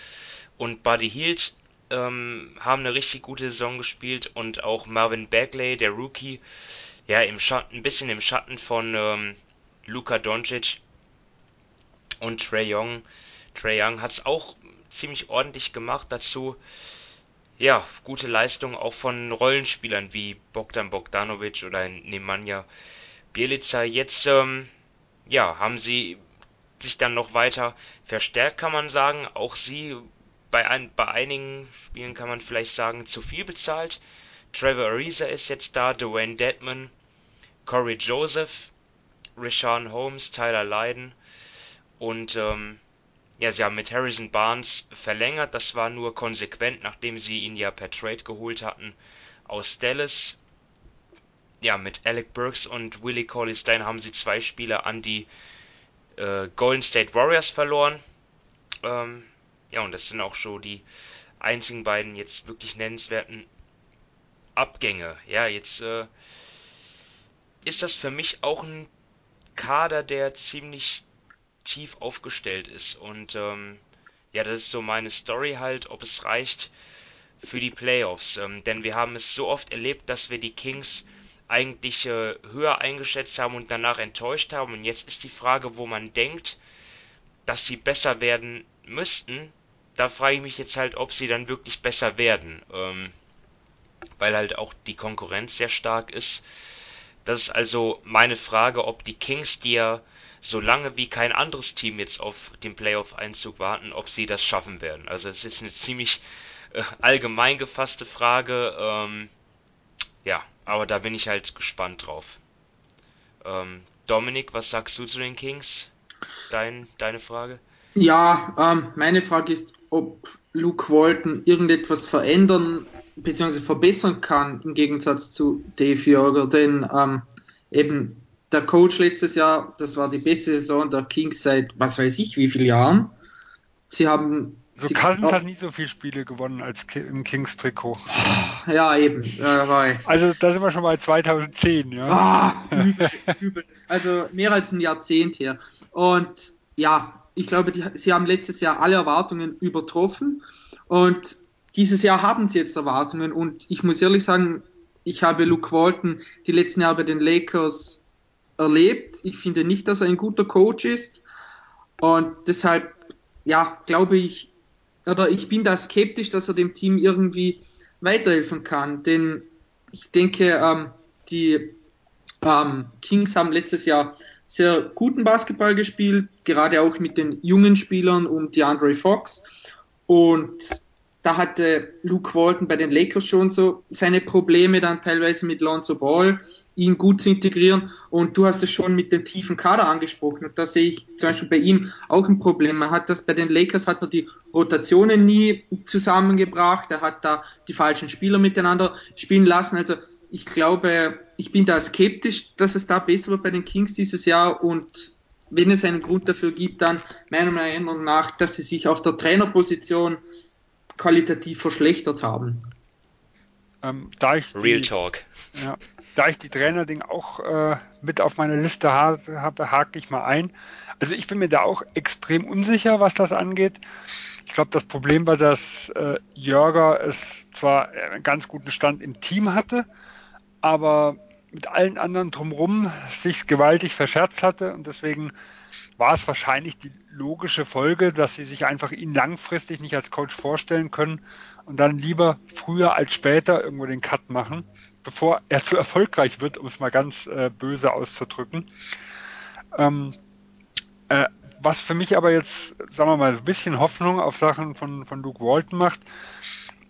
und Buddy Hield ähm, haben eine richtig gute Saison gespielt und auch Marvin Bagley, der Rookie, ja, im Schatten, ein bisschen im Schatten von ähm, Luka Doncic und Trey Young. Trey Young hat es auch ziemlich ordentlich gemacht. Dazu ja, gute Leistung auch von Rollenspielern wie Bogdan Bogdanovic oder Nemanja Bielica. Jetzt, ähm, ja, haben sie sich dann noch weiter verstärkt, kann man sagen. Auch sie, bei, ein, bei einigen Spielen kann man vielleicht sagen, zu viel bezahlt. Trevor Ariza ist jetzt da, Dwayne Dedman, Corey Joseph, Rashawn Holmes, Tyler Lydon und ähm, ja, sie haben mit Harrison Barnes verlängert. Das war nur konsequent, nachdem sie ihn ja per Trade geholt hatten aus Dallas. Ja, mit Alec Burks und Willie Cauley Stein haben sie zwei Spieler an die äh, Golden State Warriors verloren. Ähm, ja, und das sind auch schon die einzigen beiden jetzt wirklich nennenswerten Abgänge. Ja, jetzt äh, ist das für mich auch ein Kader, der ziemlich tief aufgestellt ist. Und ähm, ja, das ist so meine Story halt, ob es reicht für die Playoffs. Ähm, denn wir haben es so oft erlebt, dass wir die Kings eigentlich äh, höher eingeschätzt haben und danach enttäuscht haben. Und jetzt ist die Frage, wo man denkt, dass sie besser werden müssten. Da frage ich mich jetzt halt, ob sie dann wirklich besser werden. Ähm, weil halt auch die Konkurrenz sehr stark ist. Das ist also meine Frage, ob die Kings, die ja solange wie kein anderes Team jetzt auf den Playoff-Einzug warten, ob sie das schaffen werden. Also es ist eine ziemlich äh, allgemein gefasste Frage. Ähm, ja, aber da bin ich halt gespannt drauf. Ähm, Dominik, was sagst du zu den Kings? Dein, deine Frage? Ja, ähm, meine Frage ist, ob Luke Walton irgendetwas verändern bzw. verbessern kann im Gegensatz zu Dave Jörger, denn ähm, eben der Coach letztes Jahr, das war die beste Saison der Kings seit was weiß ich wie vielen Jahren. Sie haben. So Cousins hat nie so viele Spiele gewonnen als im Kings-Trikot. Ja, eben. Also da sind wir schon bei 2010, ja. Ah, *laughs* übel, übel. Also mehr als ein Jahrzehnt her. Und ja, ich glaube, die, sie haben letztes Jahr alle Erwartungen übertroffen. Und dieses Jahr haben sie jetzt Erwartungen. Und ich muss ehrlich sagen, ich habe Luke Walton die letzten Jahre bei den Lakers erlebt. Ich finde nicht, dass er ein guter Coach ist. Und deshalb, ja, glaube ich, oder ich bin da skeptisch, dass er dem Team irgendwie weiterhelfen kann. Denn ich denke, ähm, die ähm, Kings haben letztes Jahr sehr guten Basketball gespielt, gerade auch mit den jungen Spielern und DeAndre Fox. Und da hatte Luke Walton bei den Lakers schon so seine Probleme dann teilweise mit Lonzo Ball, ihn gut zu integrieren. Und du hast es schon mit dem tiefen Kader angesprochen. Und da sehe ich zum Beispiel bei ihm auch ein Problem. Man hat das bei den Lakers hat er die Rotationen nie zusammengebracht. Er hat da die falschen Spieler miteinander spielen lassen. Also ich glaube, ich bin da skeptisch, dass es da besser wird bei den Kings dieses Jahr. Und wenn es einen Grund dafür gibt, dann meiner Meinung nach, dass sie sich auf der Trainerposition qualitativ verschlechtert haben. Ähm, da ich Real die, Talk. Ja, da ich die Trainer-Ding auch äh, mit auf meiner Liste habe, hake ich mal ein. Also ich bin mir da auch extrem unsicher, was das angeht. Ich glaube, das Problem war, dass äh, Jörger es zwar einen ganz guten Stand im Team hatte, aber mit allen anderen drumherum sich gewaltig verscherzt hatte und deswegen war es wahrscheinlich die logische Folge, dass sie sich einfach ihn langfristig nicht als Coach vorstellen können und dann lieber früher als später irgendwo den Cut machen, bevor er zu erfolgreich wird, um es mal ganz äh, böse auszudrücken. Ähm, äh, was für mich aber jetzt, sagen wir mal, ein bisschen Hoffnung auf Sachen von, von Luke Walton macht,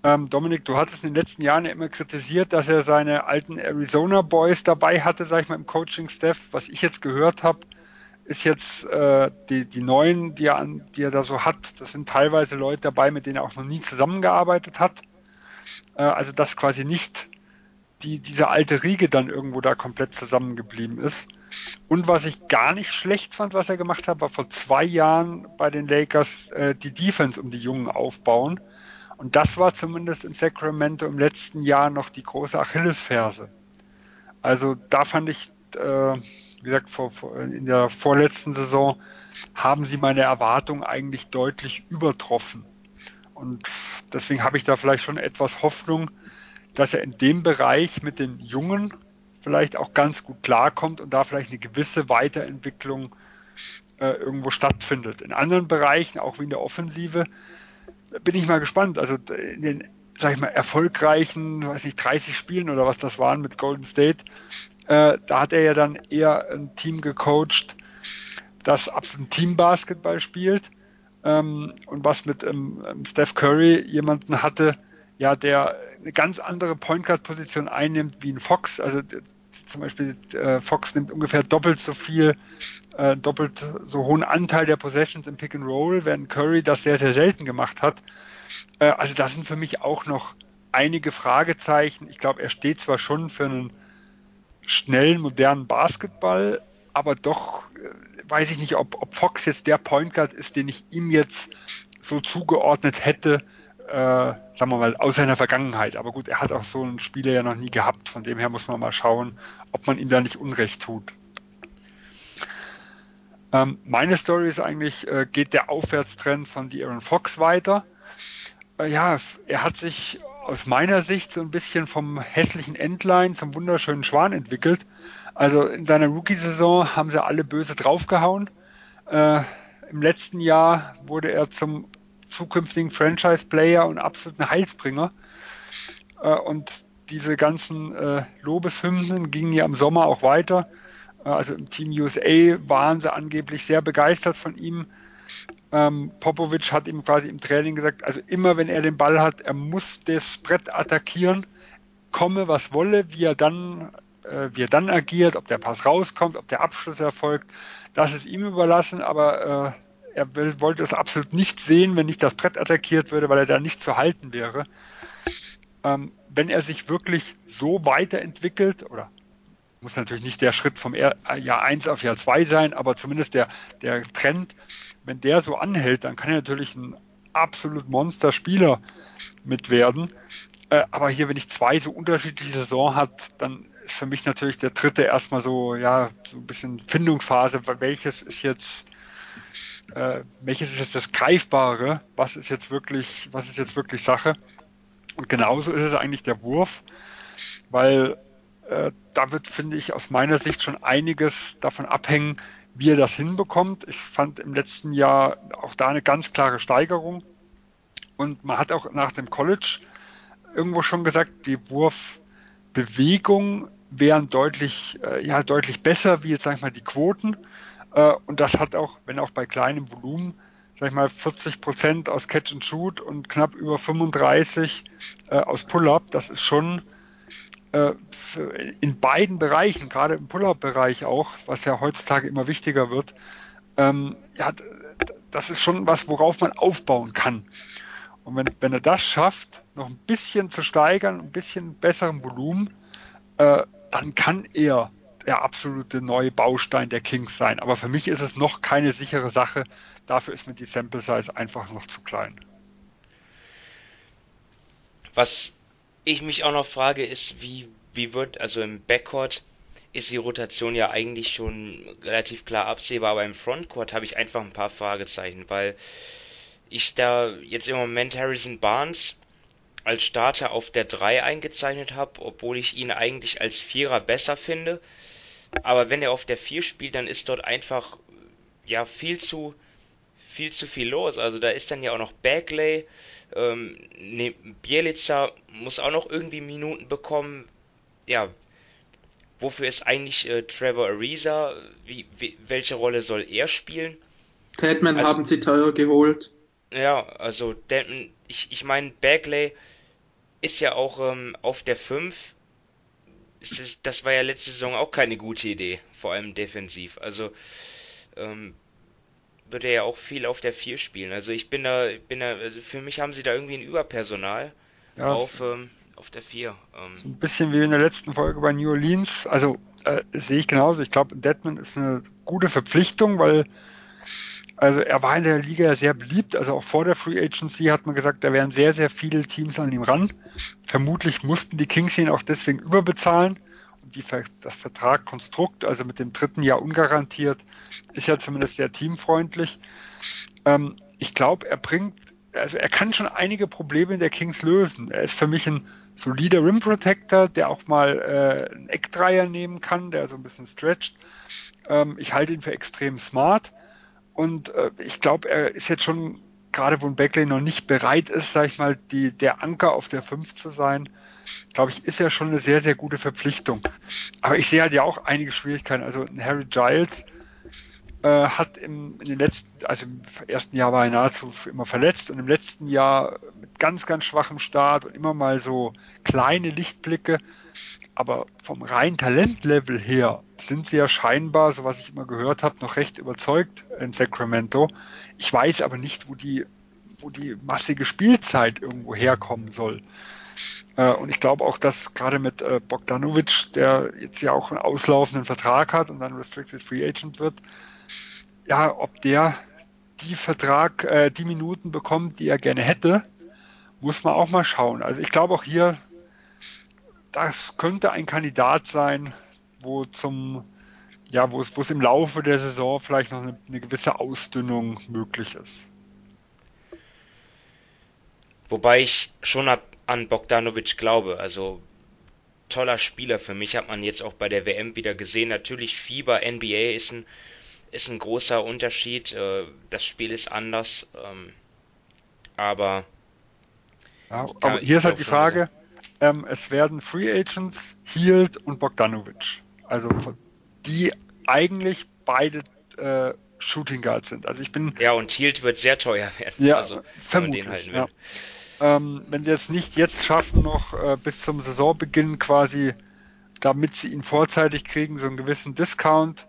Ähm, Dominik, du hattest in den letzten Jahren ja immer kritisiert, dass er seine alten Arizona Boys dabei hatte, sag ich mal, im Coaching-Staff. Was ich jetzt gehört habe, ist jetzt äh, die, die neuen, die er, an, die er da so hat, das sind teilweise Leute dabei, mit denen er auch noch nie zusammengearbeitet hat. Äh, also dass quasi nicht die, diese alte Riege dann irgendwo da komplett zusammengeblieben ist. Und was ich gar nicht schlecht fand, was er gemacht hat, war vor zwei Jahren bei den Lakers äh, die Defense um die Jungen aufbauen. Und das war zumindest in Sacramento im letzten Jahr noch die große Achillesferse. Also da fand ich, äh, wie gesagt, vor, in der vorletzten Saison haben sie meine Erwartungen eigentlich deutlich übertroffen. Und deswegen habe ich da vielleicht schon etwas Hoffnung, dass er in dem Bereich mit den Jungen vielleicht auch ganz gut klarkommt und da vielleicht eine gewisse Weiterentwicklung äh, irgendwo stattfindet. In anderen Bereichen, auch wie in der Offensive, bin ich mal gespannt. Also in den, sag ich mal, erfolgreichen, weiß nicht, 30 Spielen oder was das waren mit Golden State, äh, da hat er ja dann eher ein Team gecoacht, das absolut Teambasketball spielt ähm, und was mit ähm, Steph Curry jemanden hatte, ja, der eine ganz andere Point Guard Position einnimmt wie ein Fox. Also zum Beispiel äh, Fox nimmt ungefähr doppelt so viel, äh, doppelt so hohen Anteil der Possessions im Pick and Roll, während Curry das sehr, sehr selten gemacht hat. Äh, also da sind für mich auch noch einige Fragezeichen. Ich glaube, er steht zwar schon für einen schnellen, modernen Basketball, aber doch äh, weiß ich nicht, ob, ob Fox jetzt der Point Guard ist, den ich ihm jetzt so zugeordnet hätte, äh, sagen wir mal, aus seiner Vergangenheit. Aber gut, er hat auch so einen Spieler ja noch nie gehabt. Von dem her muss man mal schauen, ob man ihm da nicht Unrecht tut. Ähm, meine Story ist eigentlich, äh, geht der Aufwärtstrend von Aaron Fox weiter. Äh, ja, er hat sich aus meiner Sicht so ein bisschen vom hässlichen Endline zum wunderschönen Schwan entwickelt. Also in seiner Rookie-Saison haben sie alle böse draufgehauen. Äh, Im letzten Jahr wurde er zum zukünftigen Franchise-Player und absoluten Heilsbringer. Äh, und diese ganzen äh, Lobeshymnen gingen ja im Sommer auch weiter. Äh, also im Team USA waren sie angeblich sehr begeistert von ihm. Ähm, Popovic hat ihm quasi im Training gesagt, also immer wenn er den Ball hat, er muss das Brett attackieren, komme was wolle, wie er dann, äh, wie er dann agiert, ob der Pass rauskommt, ob der Abschluss erfolgt, das ist ihm überlassen, aber äh, er will, wollte es absolut nicht sehen, wenn nicht das Brett attackiert würde, weil er da nicht zu halten wäre. Ähm, wenn er sich wirklich so weiterentwickelt, oder muss natürlich nicht der Schritt vom Jahr 1 auf Jahr 2 sein, aber zumindest der, der Trend, wenn der so anhält, dann kann er natürlich ein absolut Monster-Spieler mit werden. Äh, aber hier, wenn ich zwei so unterschiedliche Saison hat, dann ist für mich natürlich der dritte erstmal so, ja, so ein bisschen Findungsphase, welches ist jetzt äh, welches ist jetzt das Greifbare, was ist jetzt wirklich, was ist jetzt wirklich Sache. Und genauso ist es eigentlich der Wurf, weil äh, da wird, finde ich, aus meiner Sicht schon einiges davon abhängen, wie er das hinbekommt. Ich fand im letzten Jahr auch da eine ganz klare Steigerung. Und man hat auch nach dem College irgendwo schon gesagt, die Wurfbewegung wären deutlich, äh, ja, deutlich besser wie jetzt, sag ich mal, die Quoten. Äh, und das hat auch, wenn auch bei kleinem Volumen, sag ich mal, 40 Prozent aus Catch and Shoot und knapp über 35 äh, aus Pull-Up. Das ist schon in beiden Bereichen, gerade im Pull-Up-Bereich auch, was ja heutzutage immer wichtiger wird, ähm, ja, das ist schon was, worauf man aufbauen kann. Und wenn, wenn er das schafft, noch ein bisschen zu steigern, ein bisschen besseren Volumen, äh, dann kann er der absolute neue Baustein der Kings sein. Aber für mich ist es noch keine sichere Sache. Dafür ist mir die Sample Size einfach noch zu klein. Was ich mich auch noch frage, ist, wie, wie wird, also im Backcourt ist die Rotation ja eigentlich schon relativ klar absehbar, aber im Frontcourt habe ich einfach ein paar Fragezeichen, weil ich da jetzt im Moment Harrison Barnes als Starter auf der 3 eingezeichnet habe, obwohl ich ihn eigentlich als Vierer besser finde. Aber wenn er auf der 4 spielt, dann ist dort einfach ja viel zu viel zu viel los. Also da ist dann ja auch noch Bagley, ähm, ne, Bielica muss auch noch irgendwie Minuten bekommen. Ja, wofür ist eigentlich äh, Trevor Ariza? Wie, wie, welche Rolle soll er spielen? Tedman also, haben sie teuer geholt. Ja, also Deadman, ich, ich meine, Bagley ist ja auch ähm, auf der 5. Ist, das war ja letzte Saison auch keine gute Idee, vor allem defensiv. Also ähm, wird er ja auch viel auf der 4 spielen. Also ich bin da, bin da, also für mich haben sie da irgendwie ein Überpersonal ja, auf, ähm, auf der 4. Ähm. So ein bisschen wie in der letzten Folge bei New Orleans. Also äh, sehe ich genauso. Ich glaube, Deadman ist eine gute Verpflichtung, weil also er war in der Liga sehr beliebt. Also auch vor der Free Agency hat man gesagt, da wären sehr, sehr viele Teams an ihm ran. Vermutlich mussten die Kings ihn auch deswegen überbezahlen. Die, das Vertragkonstrukt, also mit dem dritten Jahr ungarantiert, ist ja zumindest sehr teamfreundlich. Ähm, ich glaube, er bringt, also er kann schon einige Probleme in der Kings lösen. Er ist für mich ein solider Rim Protector, der auch mal äh, einen Eckdreier nehmen kann, der so ein bisschen stretcht. Ähm, ich halte ihn für extrem smart und äh, ich glaube, er ist jetzt schon, gerade wo ein Beckley noch nicht bereit ist, sag ich mal, die, der Anker auf der 5 zu sein, glaube ich, ist ja schon eine sehr, sehr gute Verpflichtung. Aber ich sehe halt ja auch einige Schwierigkeiten. Also Harry Giles äh, hat im, in den letzten, also im ersten Jahr war er nahezu immer verletzt und im letzten Jahr mit ganz, ganz schwachem Start und immer mal so kleine Lichtblicke. Aber vom reinen Talentlevel her sind sie ja scheinbar, so was ich immer gehört habe, noch recht überzeugt in Sacramento. Ich weiß aber nicht, wo die, wo die massige Spielzeit irgendwo herkommen soll. Äh, und ich glaube auch, dass gerade mit äh, Bogdanovic, der jetzt ja auch einen auslaufenden Vertrag hat und dann Restricted Free Agent wird, ja, ob der die Vertrag, äh, die Minuten bekommt, die er gerne hätte, muss man auch mal schauen. Also ich glaube auch hier das könnte ein Kandidat sein, wo zum ja, wo es, wo es im Laufe der Saison vielleicht noch eine, eine gewisse Ausdünnung möglich ist. Wobei ich schon an Bogdanovic glaube. Also toller Spieler für mich hat man jetzt auch bei der WM wieder gesehen. Natürlich Fieber NBA ist ein, ist ein großer Unterschied. Äh, das Spiel ist anders. Ähm, aber, ja, aber hier ist halt die Frage, ähm, es werden Free Agents, Hield und Bogdanovic. Also die eigentlich beide äh, Shooting Guards sind. Also ich bin. Ja, und Hield wird sehr teuer werden. Ja, also, vermutlich. Ja. Ähm, wenn sie es nicht jetzt schaffen, noch äh, bis zum Saisonbeginn quasi, damit sie ihn vorzeitig kriegen, so einen gewissen Discount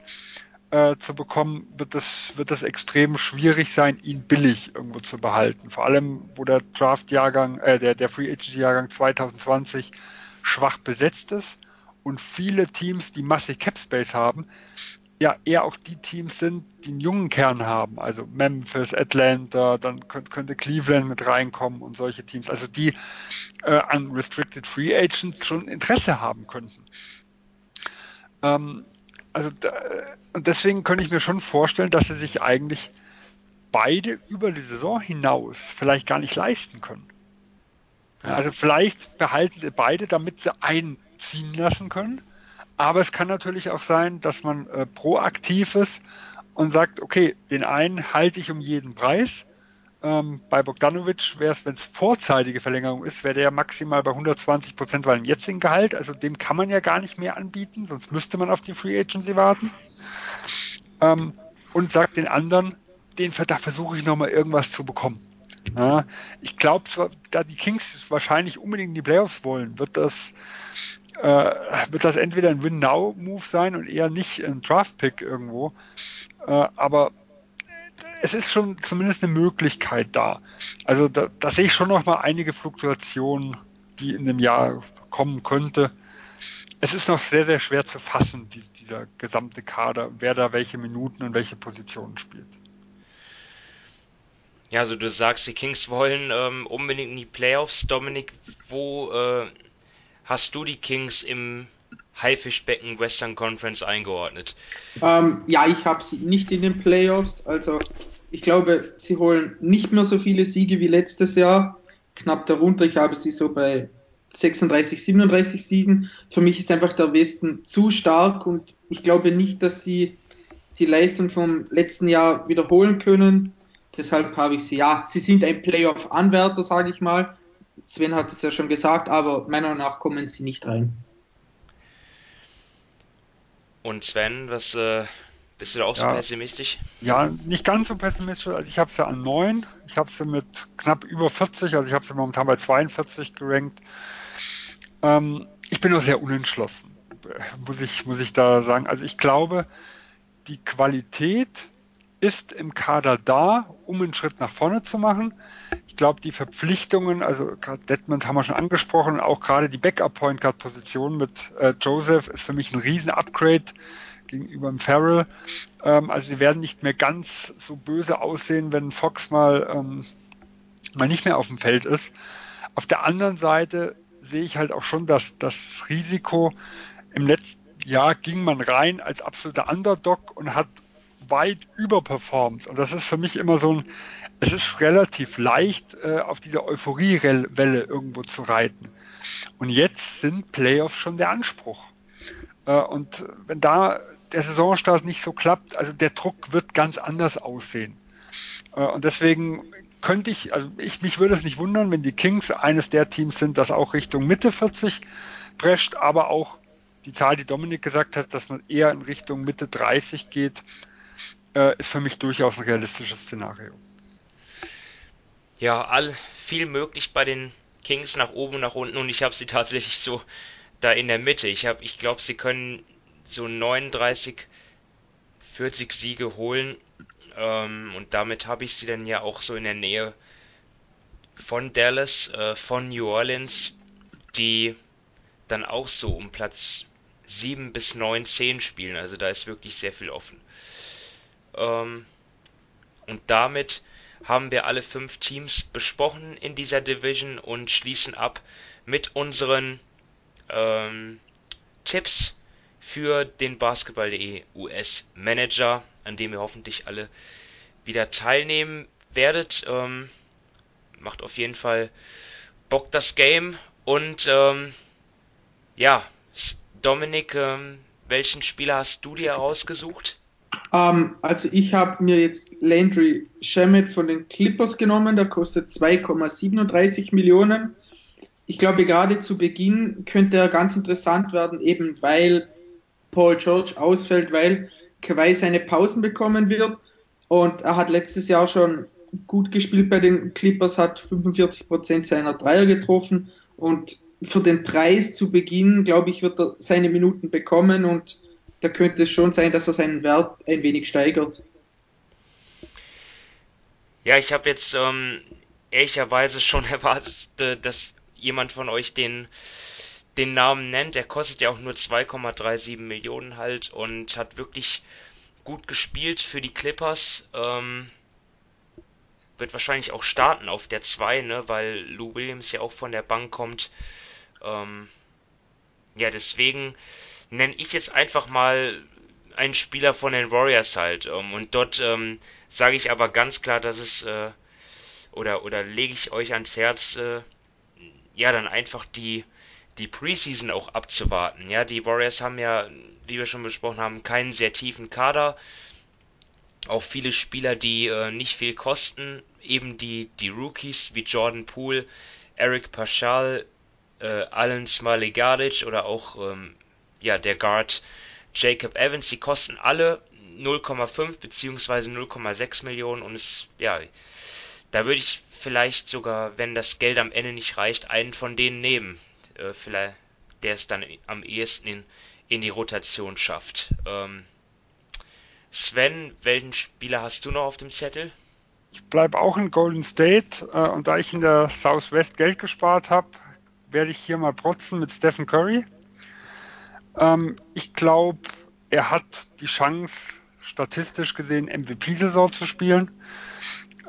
äh, zu bekommen, wird das, wird das extrem schwierig sein, ihn billig irgendwo zu behalten. Vor allem, wo der Draft-Jahrgang, äh, der, der Free Agent-Jahrgang 2020 schwach besetzt ist und viele Teams, die massig Cap Space haben, ja eher auch die Teams sind, die einen jungen Kern haben. Also Memphis, Atlanta, dann könnte, Cleveland mit reinkommen und solche Teams. Also die äh, an Restricted Free Agents schon Interesse haben könnten. Ähm, also da, und deswegen könnte ich mir schon vorstellen, dass sie sich eigentlich beide über die Saison hinaus vielleicht gar nicht leisten können. Ja, also vielleicht behalten sie beide, damit sie einen ziehen lassen können. Aber es kann natürlich auch sein, dass man äh, proaktiv ist und sagt, okay, den einen halte ich um jeden Preis ähm, bei Bogdanovic wäre es, wenn es vorzeitige Verlängerung ist, wäre der maximal bei 120 Prozent bei dem jetzigen Gehalt. Also dem kann man ja gar nicht mehr anbieten, sonst müsste man auf die Free Agency warten. Ähm, und sagt den anderen, den da versuche ich nochmal irgendwas zu bekommen. Ja, ich glaube, da die Kings wahrscheinlich unbedingt in die Playoffs wollen, wird das, wird das entweder ein Win-Now-Move sein und eher nicht ein Draft-Pick irgendwo. Äh, aber es ist schon zumindest eine Möglichkeit da. Also da, da sehe ich schon noch mal einige Fluktuationen, die in dem Jahr kommen könnte. Es ist noch sehr, sehr schwer zu fassen, die, dieser gesamte Kader, wer da welche Minuten und welche Positionen spielt. Ja, also du sagst, die Kings wollen ähm, unbedingt in die Playoffs. Dominik, wo äh, hast du die Kings im Haifischbecken Western Conference eingeordnet? Ähm, ja, ich habe sie nicht in den Playoffs. Also ich glaube, sie holen nicht mehr so viele Siege wie letztes Jahr. Knapp darunter. Ich habe sie so bei 36, 37 Siegen. Für mich ist einfach der Westen zu stark und ich glaube nicht, dass sie die Leistung vom letzten Jahr wiederholen können. Deshalb habe ich sie, ja, sie sind ein Playoff-Anwärter, sage ich mal. Sven hat es ja schon gesagt, aber meiner Meinung nach kommen sie nicht rein. Und Sven, was äh, Bist du da auch ja, so pessimistisch? Ja, nicht ganz so pessimistisch. Also ich habe sie an 9. Ich habe sie mit knapp über 40, also ich habe sie momentan bei 42 gerankt. Ähm, ich bin auch sehr unentschlossen, muss ich, muss ich da sagen. Also ich glaube, die Qualität ist im Kader da, um einen Schritt nach vorne zu machen. Ich glaube, die Verpflichtungen, also gerade Detmond haben wir schon angesprochen, auch gerade die Backup-Point Guard-Position mit äh, Joseph ist für mich ein riesen Upgrade gegenüber dem Farrell. Ähm, also sie werden nicht mehr ganz so böse aussehen, wenn Fox mal, ähm, mal nicht mehr auf dem Feld ist. Auf der anderen Seite sehe ich halt auch schon, dass das Risiko im letzten Jahr ging man rein als absoluter Underdog und hat weit überperformt. Und das ist für mich immer so ein, es ist relativ leicht, äh, auf dieser Euphoriewelle irgendwo zu reiten. Und jetzt sind Playoffs schon der Anspruch. Äh, und wenn da der Saisonstart nicht so klappt, also der Druck wird ganz anders aussehen. Äh, und deswegen könnte ich, also ich, mich würde es nicht wundern, wenn die Kings eines der Teams sind, das auch Richtung Mitte 40 prescht, aber auch die Zahl, die Dominik gesagt hat, dass man eher in Richtung Mitte 30 geht, äh, ist für mich durchaus ein realistisches Szenario. Ja, all, viel möglich bei den Kings nach oben und nach unten und ich habe sie tatsächlich so da in der Mitte. Ich habe, ich glaube, sie können so 39, 40 Siege holen. Ähm, und damit habe ich sie dann ja auch so in der Nähe von Dallas, äh, von New Orleans, die dann auch so um Platz 7 bis 9, 10 spielen. Also da ist wirklich sehr viel offen. Ähm, und damit haben wir alle fünf Teams besprochen in dieser Division und schließen ab mit unseren ähm, Tipps für den Basketball.de US Manager, an dem ihr hoffentlich alle wieder teilnehmen werdet. Ähm, macht auf jeden Fall Bock das Game und ähm, ja, Dominik, ähm, welchen Spieler hast du dir ausgesucht? Ähm, also ich habe mir jetzt Landry Shamet von den Clippers genommen, der kostet 2,37 Millionen. Ich glaube, gerade zu Beginn könnte er ganz interessant werden, eben weil Paul George ausfällt, weil Kawhi seine Pausen bekommen wird. Und er hat letztes Jahr schon gut gespielt bei den Clippers, hat 45 Prozent seiner Dreier getroffen und für den Preis zu Beginn, glaube ich, wird er seine Minuten bekommen und da könnte es schon sein, dass er seinen Wert ein wenig steigert. Ja, ich habe jetzt ähm, ehrlicherweise schon *laughs* erwartet, äh, dass jemand von euch den den Namen nennt. Er kostet ja auch nur 2,37 Millionen halt und hat wirklich gut gespielt für die Clippers. Ähm, wird wahrscheinlich auch starten auf der 2, ne, weil Lou Williams ja auch von der Bank kommt. Ähm, ja, deswegen nenne ich jetzt einfach mal einen Spieler von den Warriors halt. Ähm, und dort ähm, sage ich aber ganz klar, dass es, äh, oder, oder lege ich euch ans Herz, äh, ja, dann einfach die die Preseason auch abzuwarten. Ja, die Warriors haben ja, wie wir schon besprochen haben, keinen sehr tiefen Kader. Auch viele Spieler, die äh, nicht viel kosten. Eben die, die Rookies wie Jordan Poole, Eric Paschal, äh, Alan Smiley-Gardic oder auch ähm, ja, der Guard Jacob Evans, die kosten alle 0,5 bzw. 0,6 Millionen und es, ja, da würde ich vielleicht sogar, wenn das Geld am Ende nicht reicht, einen von denen nehmen äh, vielleicht, der es dann am ehesten in, in die Rotation schafft. Ähm, Sven, welchen Spieler hast du noch auf dem Zettel? Ich bleibe auch in Golden State äh, und da ich in der Southwest Geld gespart habe, werde ich hier mal protzen mit Stephen Curry. Ähm, ich glaube, er hat die Chance, statistisch gesehen MVP-Saison zu spielen.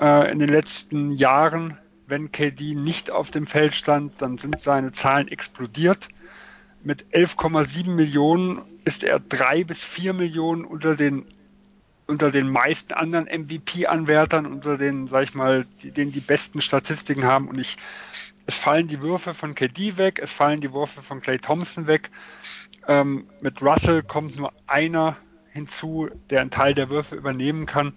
Äh, in den letzten Jahren wenn KD nicht auf dem Feld stand, dann sind seine Zahlen explodiert. Mit 11,7 Millionen ist er drei bis vier Millionen unter den unter den meisten anderen MVP-Anwärtern, unter den, sag ich mal, die, denen die besten Statistiken haben. Und ich, es fallen die Würfe von KD weg, es fallen die Würfe von Clay Thompson weg. Ähm, mit Russell kommt nur einer hinzu, der einen Teil der Würfe übernehmen kann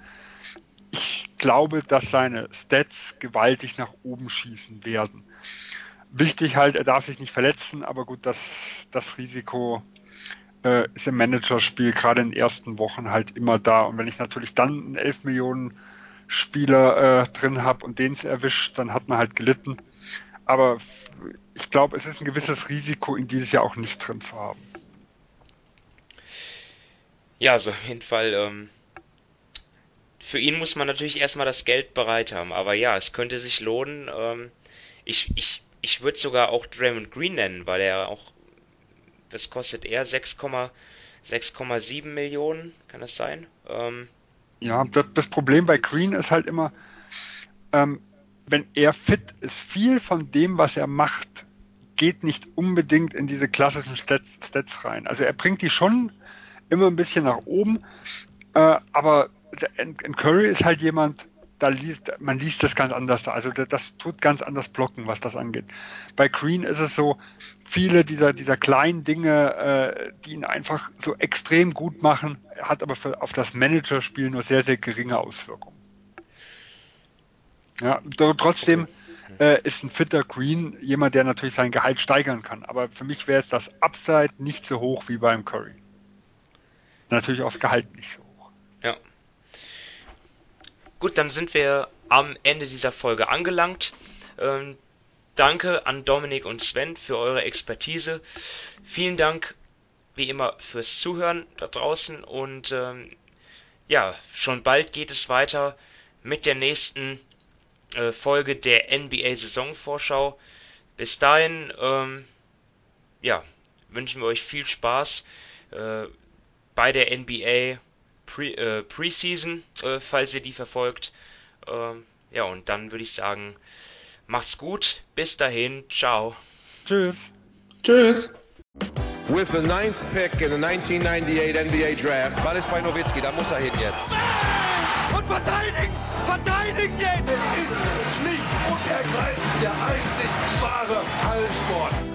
ich glaube, dass seine Stats gewaltig nach oben schießen werden. Wichtig halt, er darf sich nicht verletzen, aber gut, das, das Risiko äh, ist im Managerspiel gerade in den ersten Wochen halt immer da. Und wenn ich natürlich dann einen 11 Millionen Spieler äh, drin habe und den erwischt, dann hat man halt gelitten. Aber ich glaube, es ist ein gewisses Risiko, ihn dieses Jahr auch nicht drin zu haben. Ja, also auf jeden Fall. Ähm, für ihn muss man natürlich erstmal das Geld bereit haben. Aber ja, es könnte sich lohnen. Ähm, ich ich, ich würde sogar auch Draymond Green nennen, weil er auch. Das kostet er 6,7 Millionen, kann das sein? Ähm, ja, das, das, Problem bei Green ist halt immer, ähm, wenn er fit ist, viel von dem, was er macht, geht nicht unbedingt in diese klassischen Stats, Stats rein. Also er bringt die schon immer ein bisschen nach oben, äh, aber in, Curry ist halt jemand, da liest, man liest das ganz anders da. Also das tut ganz anders blocken, was das angeht. Bei Green ist es so, viele dieser, dieser kleinen Dinge, äh, die ihn einfach so extrem gut machen, hat aber für, auf das Managerspiel nur sehr, sehr geringe Auswirkungen. Ja, trotzdem äh, ist ein fitter Green jemand, der natürlich sein Gehalt steigern kann. Aber für mich wäre es das Upside nicht so hoch wie beim Curry. Natürlich auch das Gehalt nicht so hoch. Ja. Gut, dann sind wir am Ende dieser Folge angelangt. Ähm, danke an Dominik und Sven für eure Expertise. Vielen Dank wie immer fürs Zuhören da draußen und ähm, ja, schon bald geht es weiter mit der nächsten äh, Folge der NBA Saisonvorschau. Bis dahin, ähm, ja, wünschen wir euch viel Spaß äh, bei der NBA Pre, äh, Preseason, äh, falls ihr die verfolgt. Ähm, ja, und dann würde ich sagen, macht's gut. Bis dahin. Ciao. Tschüss. Tschüss. With the ninth pick in the 1998 NBA Draft. Ball ist bei Nowitzki, da muss er hin jetzt. Und verteidigen! Verteidigen jetzt! Es ist schlicht und ergreifend der einzig wahre Hallensport.